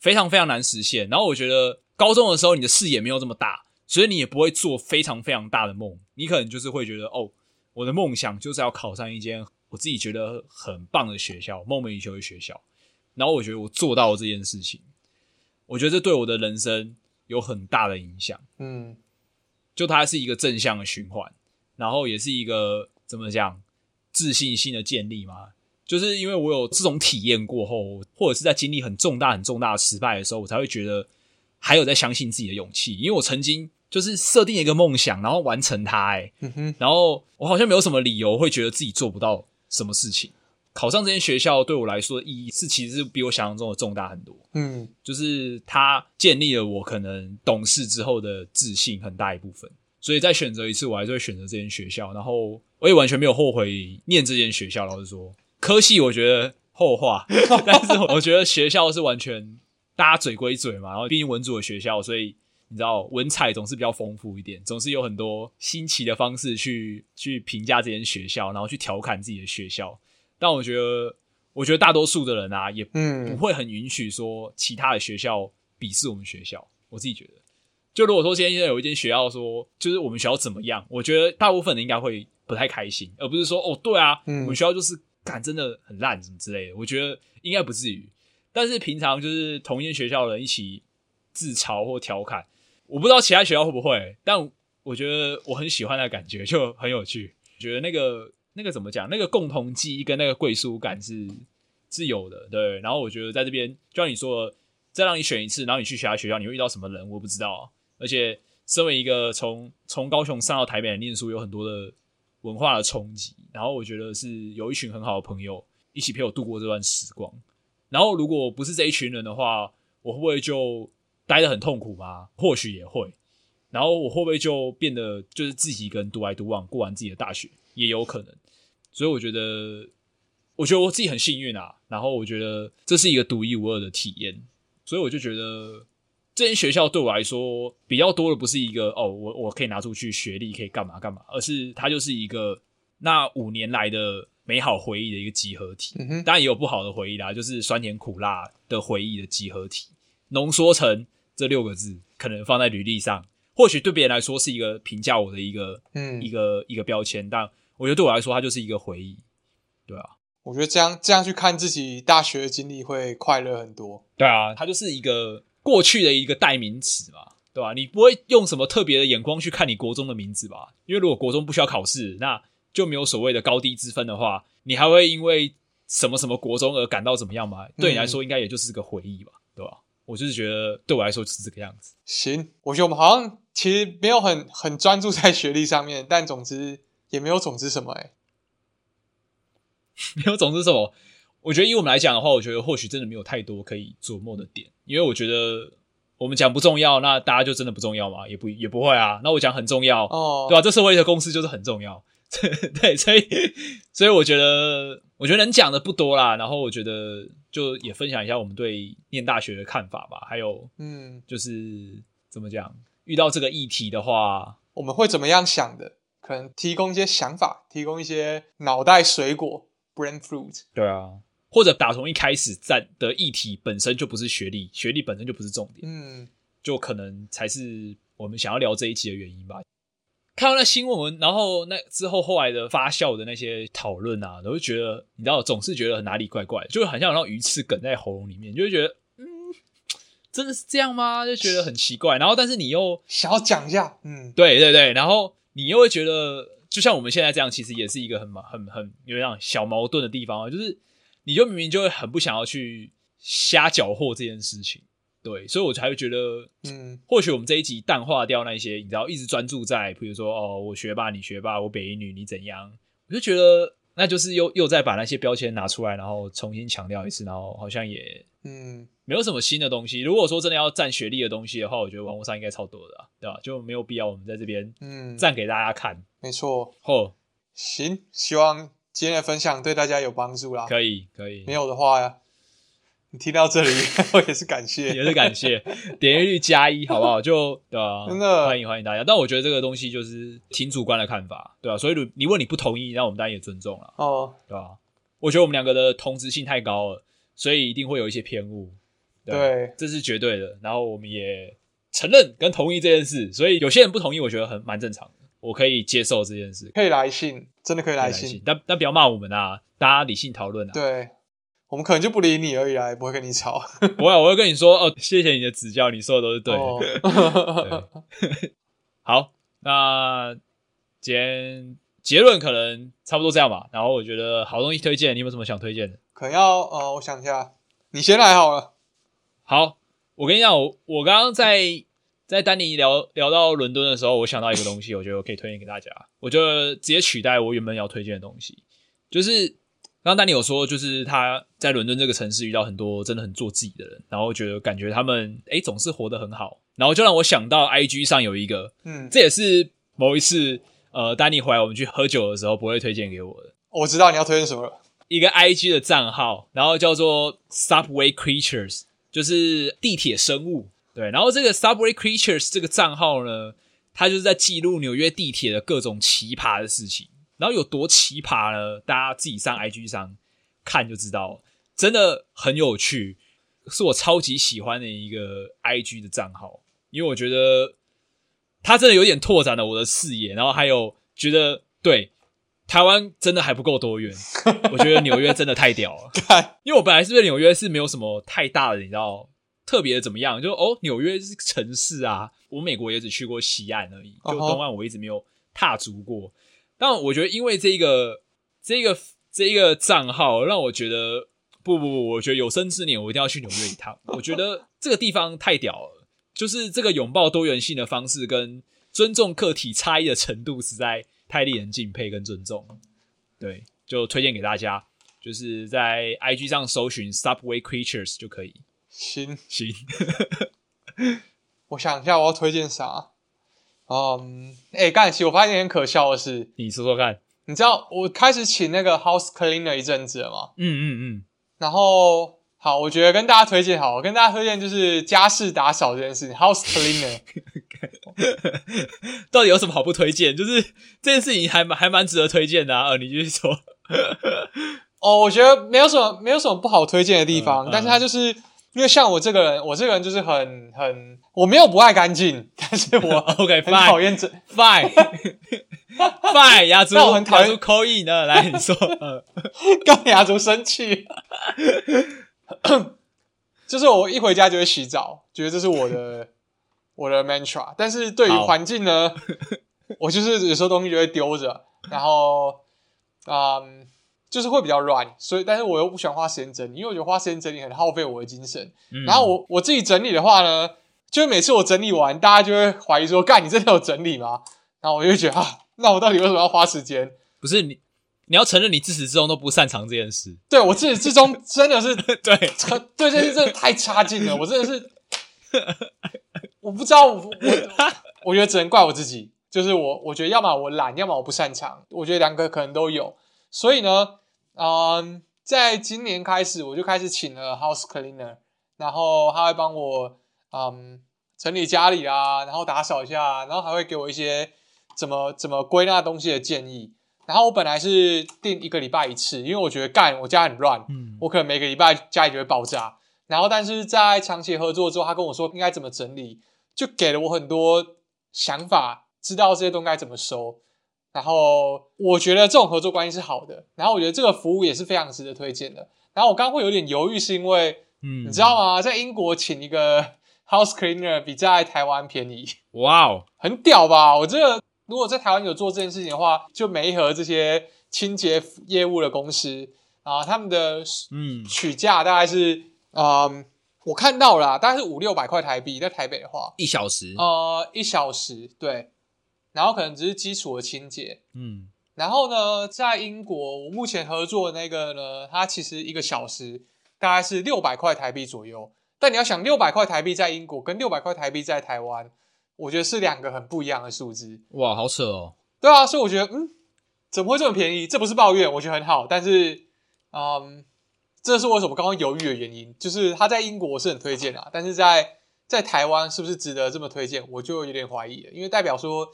B: 非常非常难实现。然后我觉得高中的时候，你的视野没有这么大，所以你也不会做非常非常大的梦。你可能就是会觉得，哦，我的梦想就是要考上一间我自己觉得很棒的学校，梦寐以求的学校。然后我觉得我做到了这件事情，我觉得这对我的人生有很大的影响。
C: 嗯
B: 就它是一个正向的循环，然后也是一个怎么讲自信心的建立嘛。就是因为我有这种体验过后，或者是在经历很重大、很重大的失败的时候，我才会觉得还有在相信自己的勇气。因为我曾经就是设定一个梦想，然后完成它、欸，
C: 嗯哼，
B: 然后我好像没有什么理由会觉得自己做不到什么事情。考上这间学校对我来说的意义是，其实是比我想象中的重大很多。
C: 嗯
B: 就是它建立了我可能懂事之后的自信很大一部分。所以再选择一次，我还是会选择这间学校。然后我也完全没有后悔念这间学校。老实说，科系我觉得后话，但是我觉得学校是完全大家嘴归嘴嘛。然后毕竟文组的学校，所以你知道文采总是比较丰富一点，总是有很多新奇的方式去去评价这间学校，然后去调侃自己的学校。但我觉得，我觉得大多数的人啊，也不
C: 嗯
B: 会很允许说其他的学校鄙视我们学校。我自己觉得，就如果说今天现在有一间学校说，就是我们学校怎么样，我觉得大部分人应该会不太开心，而不是说哦，对啊，
C: 嗯
B: 我们学校就是感真的很烂什么之类的。我觉得应该不至于。但是平常就是同一间学校的人一起自嘲或调侃，我不知道其他学校会不会，但我觉得我很喜欢那个感觉，就很有趣。觉得那个那个怎么讲，那个共同记忆跟那个归属感是是有的，对。然后我觉得在这边，就像你说，再让你选一次，然后你去其他学校，你会遇到什么人，我不知道。而且，身为一个从从高雄上到台北来念书，有很多的文化的冲击。然后我觉得是有一群很好的朋友一起陪我度过这段时光。然后如果不是这一群人的话，我会不会就待得很痛苦吗？或许也会。然后我会不会就变得就是自己一个人独来独往，过完自己的大学，也有可能。所以我觉得，我觉得我自己很幸运啊。然后我觉得这是一个独一无二的体验，所以我就觉得这间学校对我来说比较多的不是一个哦，我我可以拿出去学历可以干嘛干嘛，而是它就是一个那五年来的美好回忆的一个集合体。当然也有不好的回忆啦，就是酸甜苦辣的回忆的集合体，浓缩成这六个字，可能放在履历上，或许对别人来说是一个评价我的一个、
C: 嗯
B: 一个一个标签，但我觉得对我来说，它就是一个回忆。对啊，
C: 我觉得这样这样去看自己大学的经历会快乐很多。
B: 对啊，它就是一个过去的一个代名词嘛，对吧、你不会用什么特别的眼光去看你国中的名字吧？因为如果国中不需要考试，那就没有所谓的高低之分的话，你还会因为什么什么国中而感到怎么样吗？对你来说，应该也就是个回忆吧，对吧、我就是觉得对我来说就是这个样子。
C: 行，我觉得我们好像其实没有很很专注在学历上面，但总之也没有总之什么哎、
B: 没有，总之什么？我觉得以我们来讲的话，我觉得或许真的没有太多可以琢磨的点，因为我觉得我们讲不重要，那大家就真的不重要嘛？也不也不会啊。那我讲很重要，
C: 哦，
B: 对吧、这社会的公司就是很重要，对，所以所以我觉得，我觉得能讲的不多啦。然后我觉得就也分享一下我们对念大学的看法吧，还有
C: 嗯，
B: 就是怎么讲，遇到这个议题的话，
C: 我们会怎么样想的？可能提供一些想法，提供一些脑袋水果 （brain fruit）。
B: 对啊，或者打从一开始在的议题本身就不是学历，学历本身就不是重点。
C: 嗯，
B: 就可能才是我们想要聊这一期的原因吧。看到那新闻，然后那之后后来的发酵的那些讨论啊，都会觉得，你知道，总是觉得哪里怪怪，就很像有那种鱼刺梗在喉咙里面，就会觉得，嗯，真的是这样吗？就觉得很奇怪。然后，但是你又
C: 想要讲一下，嗯，
B: 对对对，然后你又会觉得，就像我们现在这样，其实也是一个很很很有点小矛盾的地方啊，就是你就明明就会很不想要去瞎搅和这件事情。对，所以我才会觉得，
C: 嗯，
B: 或许我们这一集淡化掉那些，你知道，一直专注在，比如说，哦，我学霸，你学霸，我北一女，你怎样？我就觉得，那就是又又再把那些标签拿出来，然后重新强调一次，然后好像也，
C: 嗯，
B: 没有什么新的东西。如果说真的要占学历的东西的话，我觉得网络上应该超多的，对吧？就没有必要我们在这边，
C: 嗯，
B: 占给大家看。
C: 没错。
B: 哦，
C: 行，希望今天的分享对大家有帮助啦。
B: 可以，可以，
C: 没有的话呀。你听到这里，我也是感谢，
B: 也是感谢，点击率加一，好不好？就对啊？
C: 真的
B: 欢迎欢迎大家。但我觉得这个东西就是挺主观的看法，对吧？所以你你问你不同意，那我们当然也尊重了，
C: 哦，
B: 对吧？我觉得我们两个的同质性太高了，所以一定会有一些偏误，
C: 对，
B: 这是绝对的。然后我们也承认跟同意这件事，所以有些人不同意，我觉得很蛮正常的，我可以接受这件事，
C: 可以来信，真的可以来
B: 来
C: 信，
B: 但但不要骂我们啊，大家理性讨论啊。
C: 对。我们可能就不理你而已啊，也不会跟你吵。
B: 不会，我会跟你说哦，谢谢你的指教，你说的都是对的。
C: 哦
B: 对 好，那今天结论可能差不多这样吧。然后我觉得好东西推荐，你有没有什么想推荐的？
C: 可能要呃，我想一下，你先来好了。
B: 好，我跟你讲，我我刚刚在在丹尼聊聊到伦敦的时候，我想到一个东西，我觉得我可以推荐给大家。我觉得直接取代我原本要推荐的东西，就是刚刚丹尼有说，就是他在伦敦这个城市遇到很多真的很做自己的人，然后觉得感觉他们诶总是活得很好，然后就让我想到 IG 上有一个，
C: 嗯，
B: 这也是某一次呃丹尼回来我们去喝酒的时候不会推荐给我的
C: 我知道你要推荐什么了。
B: 一个 IG 的账号，然后叫做 Subway Creatures，就是地铁生物。对，然后这个 Subway Creatures 这个账号呢，它就是在记录纽约地铁的各种奇葩的事情。然后有多奇葩呢？大家自己上 IG 上看就知道，真的很有趣，是我超级喜欢的一个 IG 的账号，因为我觉得它真的有点拓展了我的视野，然后还有觉得对台湾真的还不够多元，我觉得纽约真的太屌了。
C: 看，
B: 因为我本来是对纽约是没有什么太大的，你知道特别的怎么样？就哦，纽约是城市啊，我美国也只去过西岸而已，就东岸我一直没有踏足过。但我觉得，因为这一个这个这一个账号，让我觉得不不不，我觉得有生之年我一定要去纽约一趟。我觉得这个地方太屌了，就是这个拥抱多元性的方式跟尊重客体差异的程度，实在太令人敬佩跟尊重。对，就推荐给大家，就是在 IG 上搜寻 Subway Creatures 就可以。
C: 行，
B: 行，
C: 我想一下我要推荐啥。嗯，哎、干其实我发现很可笑的是，
B: 你说说看。
C: 你知道我开始请那个 house cleaner 一阵子了吗？
B: 嗯嗯嗯
C: 然后好，我觉得跟大家推荐好，我跟大家推荐就是家事打扫这件事情，house cleaner。
B: 嗯，到底有什么好不推荐？就是这件事情还蛮还蛮值得推荐的啊！呃，你继续说。
C: 哦，我觉得没有什么没有什么不好推荐的地方，
B: 嗯嗯
C: 但是它就是因为像我这个人，我这个人就是很很我没有不爱干净，但是我
B: OK
C: 很讨厌这
B: fine fine，牙猪
C: 那我很讨厌
B: 牙猪扣印呢，来你说。呃
C: 跟牙族生气。就是我一回家就会洗澡，觉得这是我的我的 mantra。但是对于环境呢，我就是有时候东西就会丢着，然后嗯，就是会比较乱。所以，但是我又不喜欢花时间整理，因为我觉得花时间整理很耗费我的精神。
B: 嗯
C: 然后我我自己整理的话呢，就是每次我整理完，大家就会怀疑说：“干，你真的有整理吗？”然后我就会觉得啊，那我到底为什么要花时间？
B: 不是你，你要承认你自始至终都不擅长这件事。
C: 对我自始至终真的是
B: 对，
C: 对这件事真的太差劲了，我真的是，我不知道，我我我觉得只能怪我自己，就是我我觉得要么我懒，要么我不擅长，我觉得两个可能都有，所以呢，嗯，在今年开始我就开始请了 house cleaner，然后他会帮我嗯整理家里啊，然后打扫一下，然后还会给我一些怎么怎么归纳东西的建议。然后我本来是定一个礼拜一次，因为我觉得干我家很乱，
B: 嗯
C: 我可能每个礼拜家里就会爆炸。然后，但是在长期合作之后，他跟我说应该怎么整理，就给了我很多想法，知道这些东西该怎么收。然后我觉得这种合作关系是好的，然后我觉得这个服务也是非常值得推荐的。然后我刚刚会有点犹豫，是因为
B: 嗯，
C: 你知道吗？在英国请一个 house cleaner 比在台湾便宜，
B: 哇哦，
C: 很屌吧？我这个如果在台湾有做这件事情的话，就每一盒这些清洁业务的公司啊，他们的
B: 嗯，
C: 取价大概是，嗯，我看到了啦，大概是五六百块台币，在台北的话，
B: 一小时，
C: 呃，一小时对，然后可能只是基础的清洁。
B: 嗯，
C: 然后呢，在英国，我目前合作的那个呢，它其实一个小时大概是六百块台币左右。但你要想，六百块台币在英国跟六百块台币在台湾，我觉得是两个很不一样的数字。
B: 哇，好扯哦，
C: 对啊，所以我觉得，嗯，怎么会这么便宜？这不是抱怨，我觉得很好。但是，嗯，这是为什么刚刚犹豫的原因，就是他在英国我是很推荐啊，但是在在台湾是不是值得这么推荐，我就有点怀疑了，因为代表说，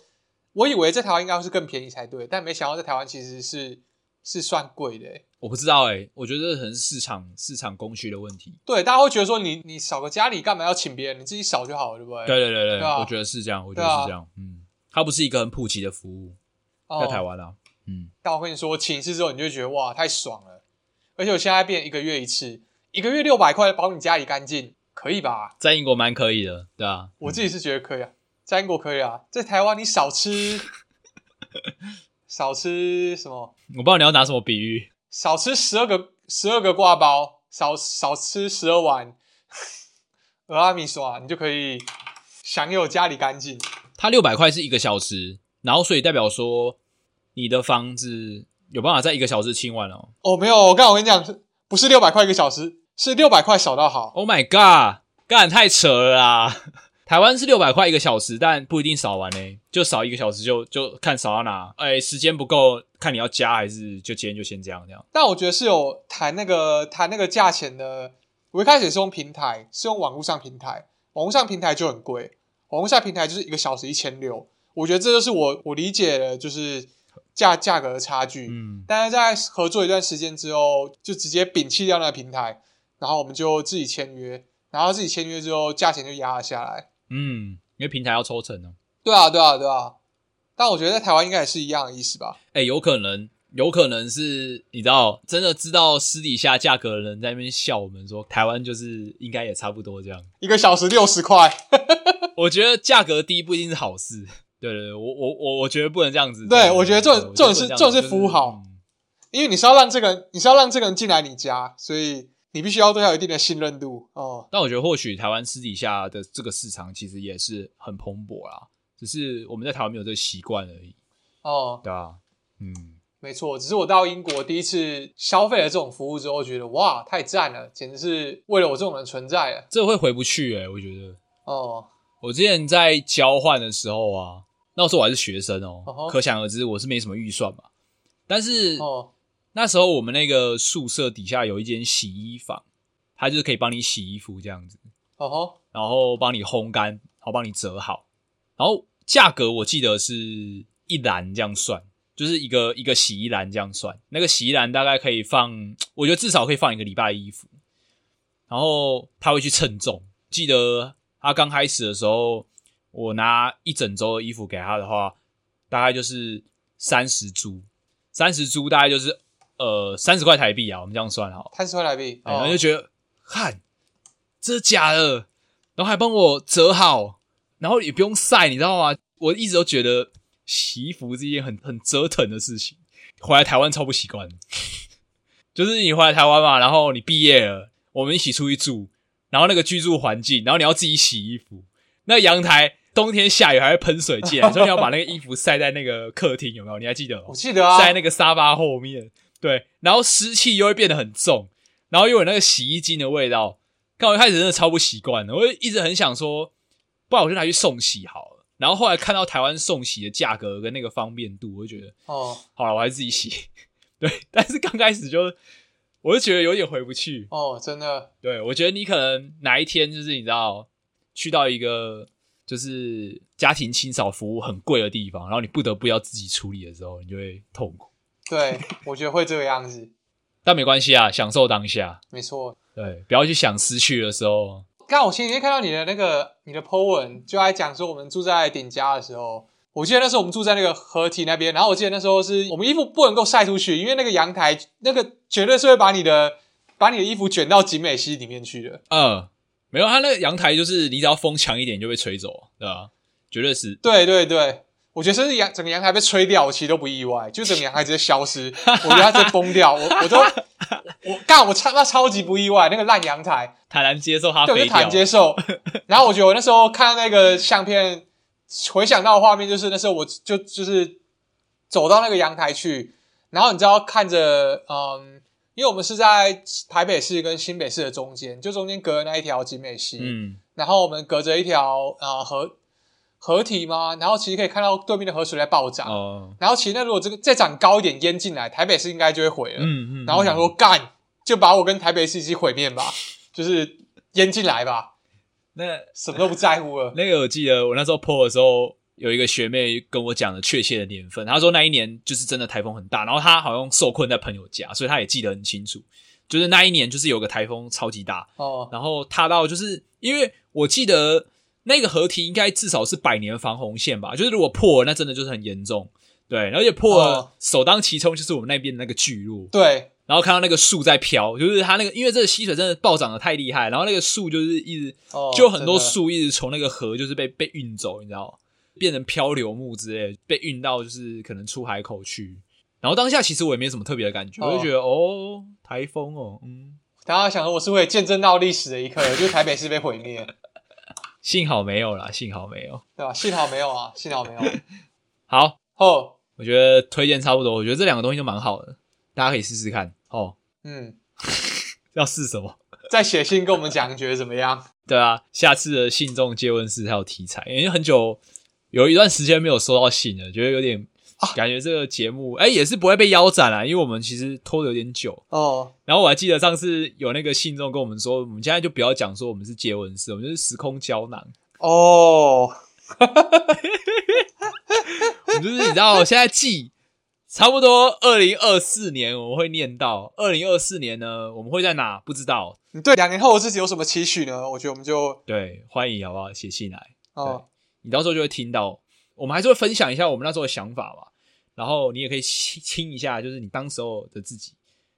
C: 我以为在台湾应该会是更便宜才对，但没想到在台湾其实是是算贵的欸。
B: 我不知道哎，我觉得这可能是市场市场供需的问题。
C: 对，大家会觉得说你你扫个家里干嘛要请别人，你自己扫就好了，对不对？
B: 对对对对，我觉得是这样，我觉得是这样，嗯，它不是一个很普及的服务，
C: 哦
B: 在台湾啊，嗯，
C: 但我跟你说，请一次之后你就会觉得哇，太爽了！而且我现在变一个月一次，一个月六百块保你家里干净，可以吧？
B: 在英国蛮可以的，对啊，
C: 我自己是觉得可以啊，在英国可以啊，在台湾你少吃，少吃什么？
B: 我不知道你要拿什么比喻，
C: 少吃十二个十二个挂包，少少吃十二碗 俄阿米刷，你就可以享有家里干净。
B: 它六百块是一个小时，然后所以代表说你的房子有办法在一个小时清完哦。
C: 哦，没有，我刚刚我跟你讲，不是六百块一个小时，是六百块少到好。
B: Oh my god，干太扯了啦！台湾是六百块一个小时，但不一定扫完呢，就扫一个小时就就看扫到哪。哎，时间不够，看你要加还是就今天就先这样这样。
C: 但我觉得是有谈那个谈那个价钱的。我一开始是用平台，是用网络上平台，网络上平台就很贵，网络上平台就是一个小时一千六。我觉得这就是我我理解的，就是价价格的差距。
B: 嗯，
C: 但是在合作一段时间之后，就直接摒弃掉那个平台，然后我们就自己签约，然后自己签约之后，价钱就压了下来。
B: 嗯，因为平台要抽成呢。
C: 对啊，对啊，对啊。但我觉得在台湾应该也是一样的意思吧？
B: 哎，有可能，有可能是你知道，真的知道私底下价格的人在那边笑我们说，台湾就是应该也差不多这样。
C: 一个小时六十块，
B: 我觉得价格低不一定是好事。对对对，我我我我觉得不能这样子。
C: 对我觉得这种这种是这种是服务好因为你是要让这个人，你是要让这个人进来你家，所以你必须要对他有一定的信任度哦。
B: 但我觉得或许台湾私底下的这个市场其实也是很蓬勃啦，只是我们在台湾没有这个习惯而已，
C: 哦，
B: 对啊，嗯，
C: 没错，只是我到英国第一次消费了这种服务之后，觉得哇，太赞了，简直是为了我这种人存在了。
B: 这会回不去诶、我觉得。
C: 哦，
B: 我之前在交换的时候啊，那时候我还是学生哦
C: 哦
B: 可想而知我是没什么预算嘛。但是
C: 哦，
B: 那时候我们那个宿舍底下有一间洗衣房，它就是可以帮你洗衣服这样子，
C: 哦吼，
B: 然后帮你烘干，然后帮你折好，然后价格我记得是一篮这样算，就是一个一个洗衣篮这样算，那个洗衣篮大概可以放，我觉得至少可以放一个礼拜的衣服，然后他会去称重，记得他刚开始的时候，我拿一整周的衣服给他的话，大概就是三十株，三十株大概就是呃三十块台币啊，我们这样算哈，
C: 三十块台币，
B: 哎然后
C: 哦
B: 就觉得，看，这是假的，然后还帮我折好，然后也不用晒，你知道吗？我一直都觉得洗衣服是一件很很折腾的事情，回来台湾超不习惯。就是你回来台湾嘛，然后你毕业了，我们一起出去住，然后那个居住环境，然后你要自己洗衣服，那阳台冬天下雨还会喷水进来，所以你要把那个衣服晒在那个客厅，有没有？你还记得吗？
C: 我记得啊，
B: 在那个沙发后面，对，然后湿气又会变得很重，然后又有那个洗衣精的味道。刚我一开始真的超不习惯的，我就一直很想说，不然我就拿去送洗好了。然后后来看到台湾送洗的价格跟那个方便度，我就觉得
C: 哦
B: 好了，我还是自己洗。对，但是刚开始就我就觉得有点回不去。
C: 哦，真的，
B: 对，我觉得你可能哪一天就是你知道去到一个就是家庭清扫服务很贵的地方，然后你不得不要自己处理的时候，你就会痛苦。
C: 对，我觉得会这个样子，
B: 但没关系啊，享受当下。
C: 没错。
B: 对，不要去想失去的时候。
C: 刚好我前几天看到你的那个你的 po 文，就在讲说我们住在顶家的时候，我记得那时候我们住在那个河堤那边，然后我记得那时候是我们衣服不能够晒出去，因为那个阳台那个绝对是会把你的把你的衣服卷到景美溪里面去的。
B: 嗯，没有，它那个阳台就是你只要风强一点就被吹走，对吧？绝对是。
C: 对对对，我觉得甚至阳整个阳台被吹掉，我其实都不意外，就整个阳台直接消失，我觉得它直接崩掉，我我都我干我超那超级不意外，那个烂阳台，
B: 坦然接受它
C: 对，我就坦然。接受。然后我觉得我那时候看到那个相片，回想到的画面就是那时候我就就是走到那个阳台去，然后你知道看着嗯，因为我们是在台北市跟新北市的中间，就中间隔了那一条景美溪，
B: 嗯，
C: 然后我们隔着一条呃河河体吗，然后其实可以看到对面的河水在暴涨。
B: 哦，
C: 然后其实那如果这个再涨高一点淹进来，台北市应该就会毁了。
B: 嗯嗯。
C: 然后我想说，干就把我跟台北市一起毁灭吧，就是淹进来吧，
B: 那
C: 什么都不在乎了。
B: 那个我记得我那时候 PO 的时候，有一个学妹跟我讲了确切的年份，她说那一年就是真的台风很大，然后她好像受困在朋友家，所以她也记得很清楚，就是那一年就是有个台风超级大，
C: 哦，
B: 然后她到就是因为我记得那个河堤应该至少是百年防洪线吧，就是如果破了，那真的就是很严重。对，而且破了，
C: 哦。
B: 首当其冲就是我们那边的那个巨鹿，
C: 对，
B: 然后看到那个树在飘，就是它那个，因为这个溪水真的暴涨的太厉害，然后那个树就是一直
C: 哦，
B: 就很多树一直从那个河就是被被运走，你知道吗？变成漂流木之类，被运到就是可能出海口去。然后当下其实我也没什么特别的感觉，
C: 哦。
B: 我就觉得哦，台风哦，嗯，
C: 大家想说我是会见证到历史的一刻，就是台北市被毁灭，
B: 幸好没有啦，幸好没有。
C: 对吧？幸好没有啊，幸好没有。
B: 好，
C: 哦，
B: 我觉得推荐差不多，我觉得这两个东西都蛮好的，大家可以试试看。哦，
C: 嗯，
B: 要试什么？
C: 再写信跟我们讲，你觉得怎么样？
B: 对啊，下次的信众借问是还有题材，因为很久有一段时间没有收到信了，觉得有点、感觉这个节目哎、也是不会被腰斩啊，因为我们其实拖的有点久。
C: 哦，
B: 然后我还记得上次有那个信众跟我们说，我们现在就不要讲说我们是接吻室，我们就是时空胶囊，
C: 哦，
B: 我们就是你知道现在记。差不多二零二四年我们会念到，二零二四年呢我们会在哪不知道。
C: 你对两年后的自己有什么期许呢？我觉得我们就
B: 对，欢迎好不好？写信来。
C: 哦，
B: 你到时候就会听到，我们还是会分享一下我们那时候的想法嘛，然后你也可以听听一下，就是你当时候的自己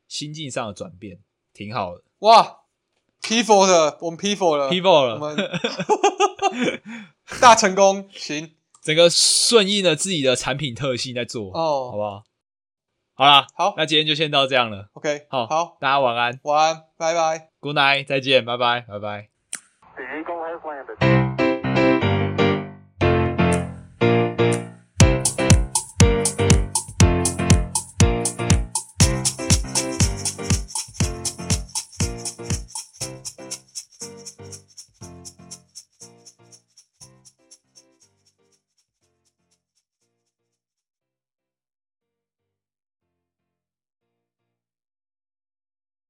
B: 心境上的转变，挺好的。
C: 哇，P four 的，我们 P four 了
B: People
C: 我
B: 了，
C: 们大成功，行
B: 整个顺应了自己的产品特性在做，哦好
C: 哦，
B: 不好？好啦，
C: 好
B: 那今天就先到这样了。
C: ，OK，
B: 好，
C: 好，
B: 大家晚安
C: 晚安，拜拜。
B: ，Good night，再见，拜拜，拜拜。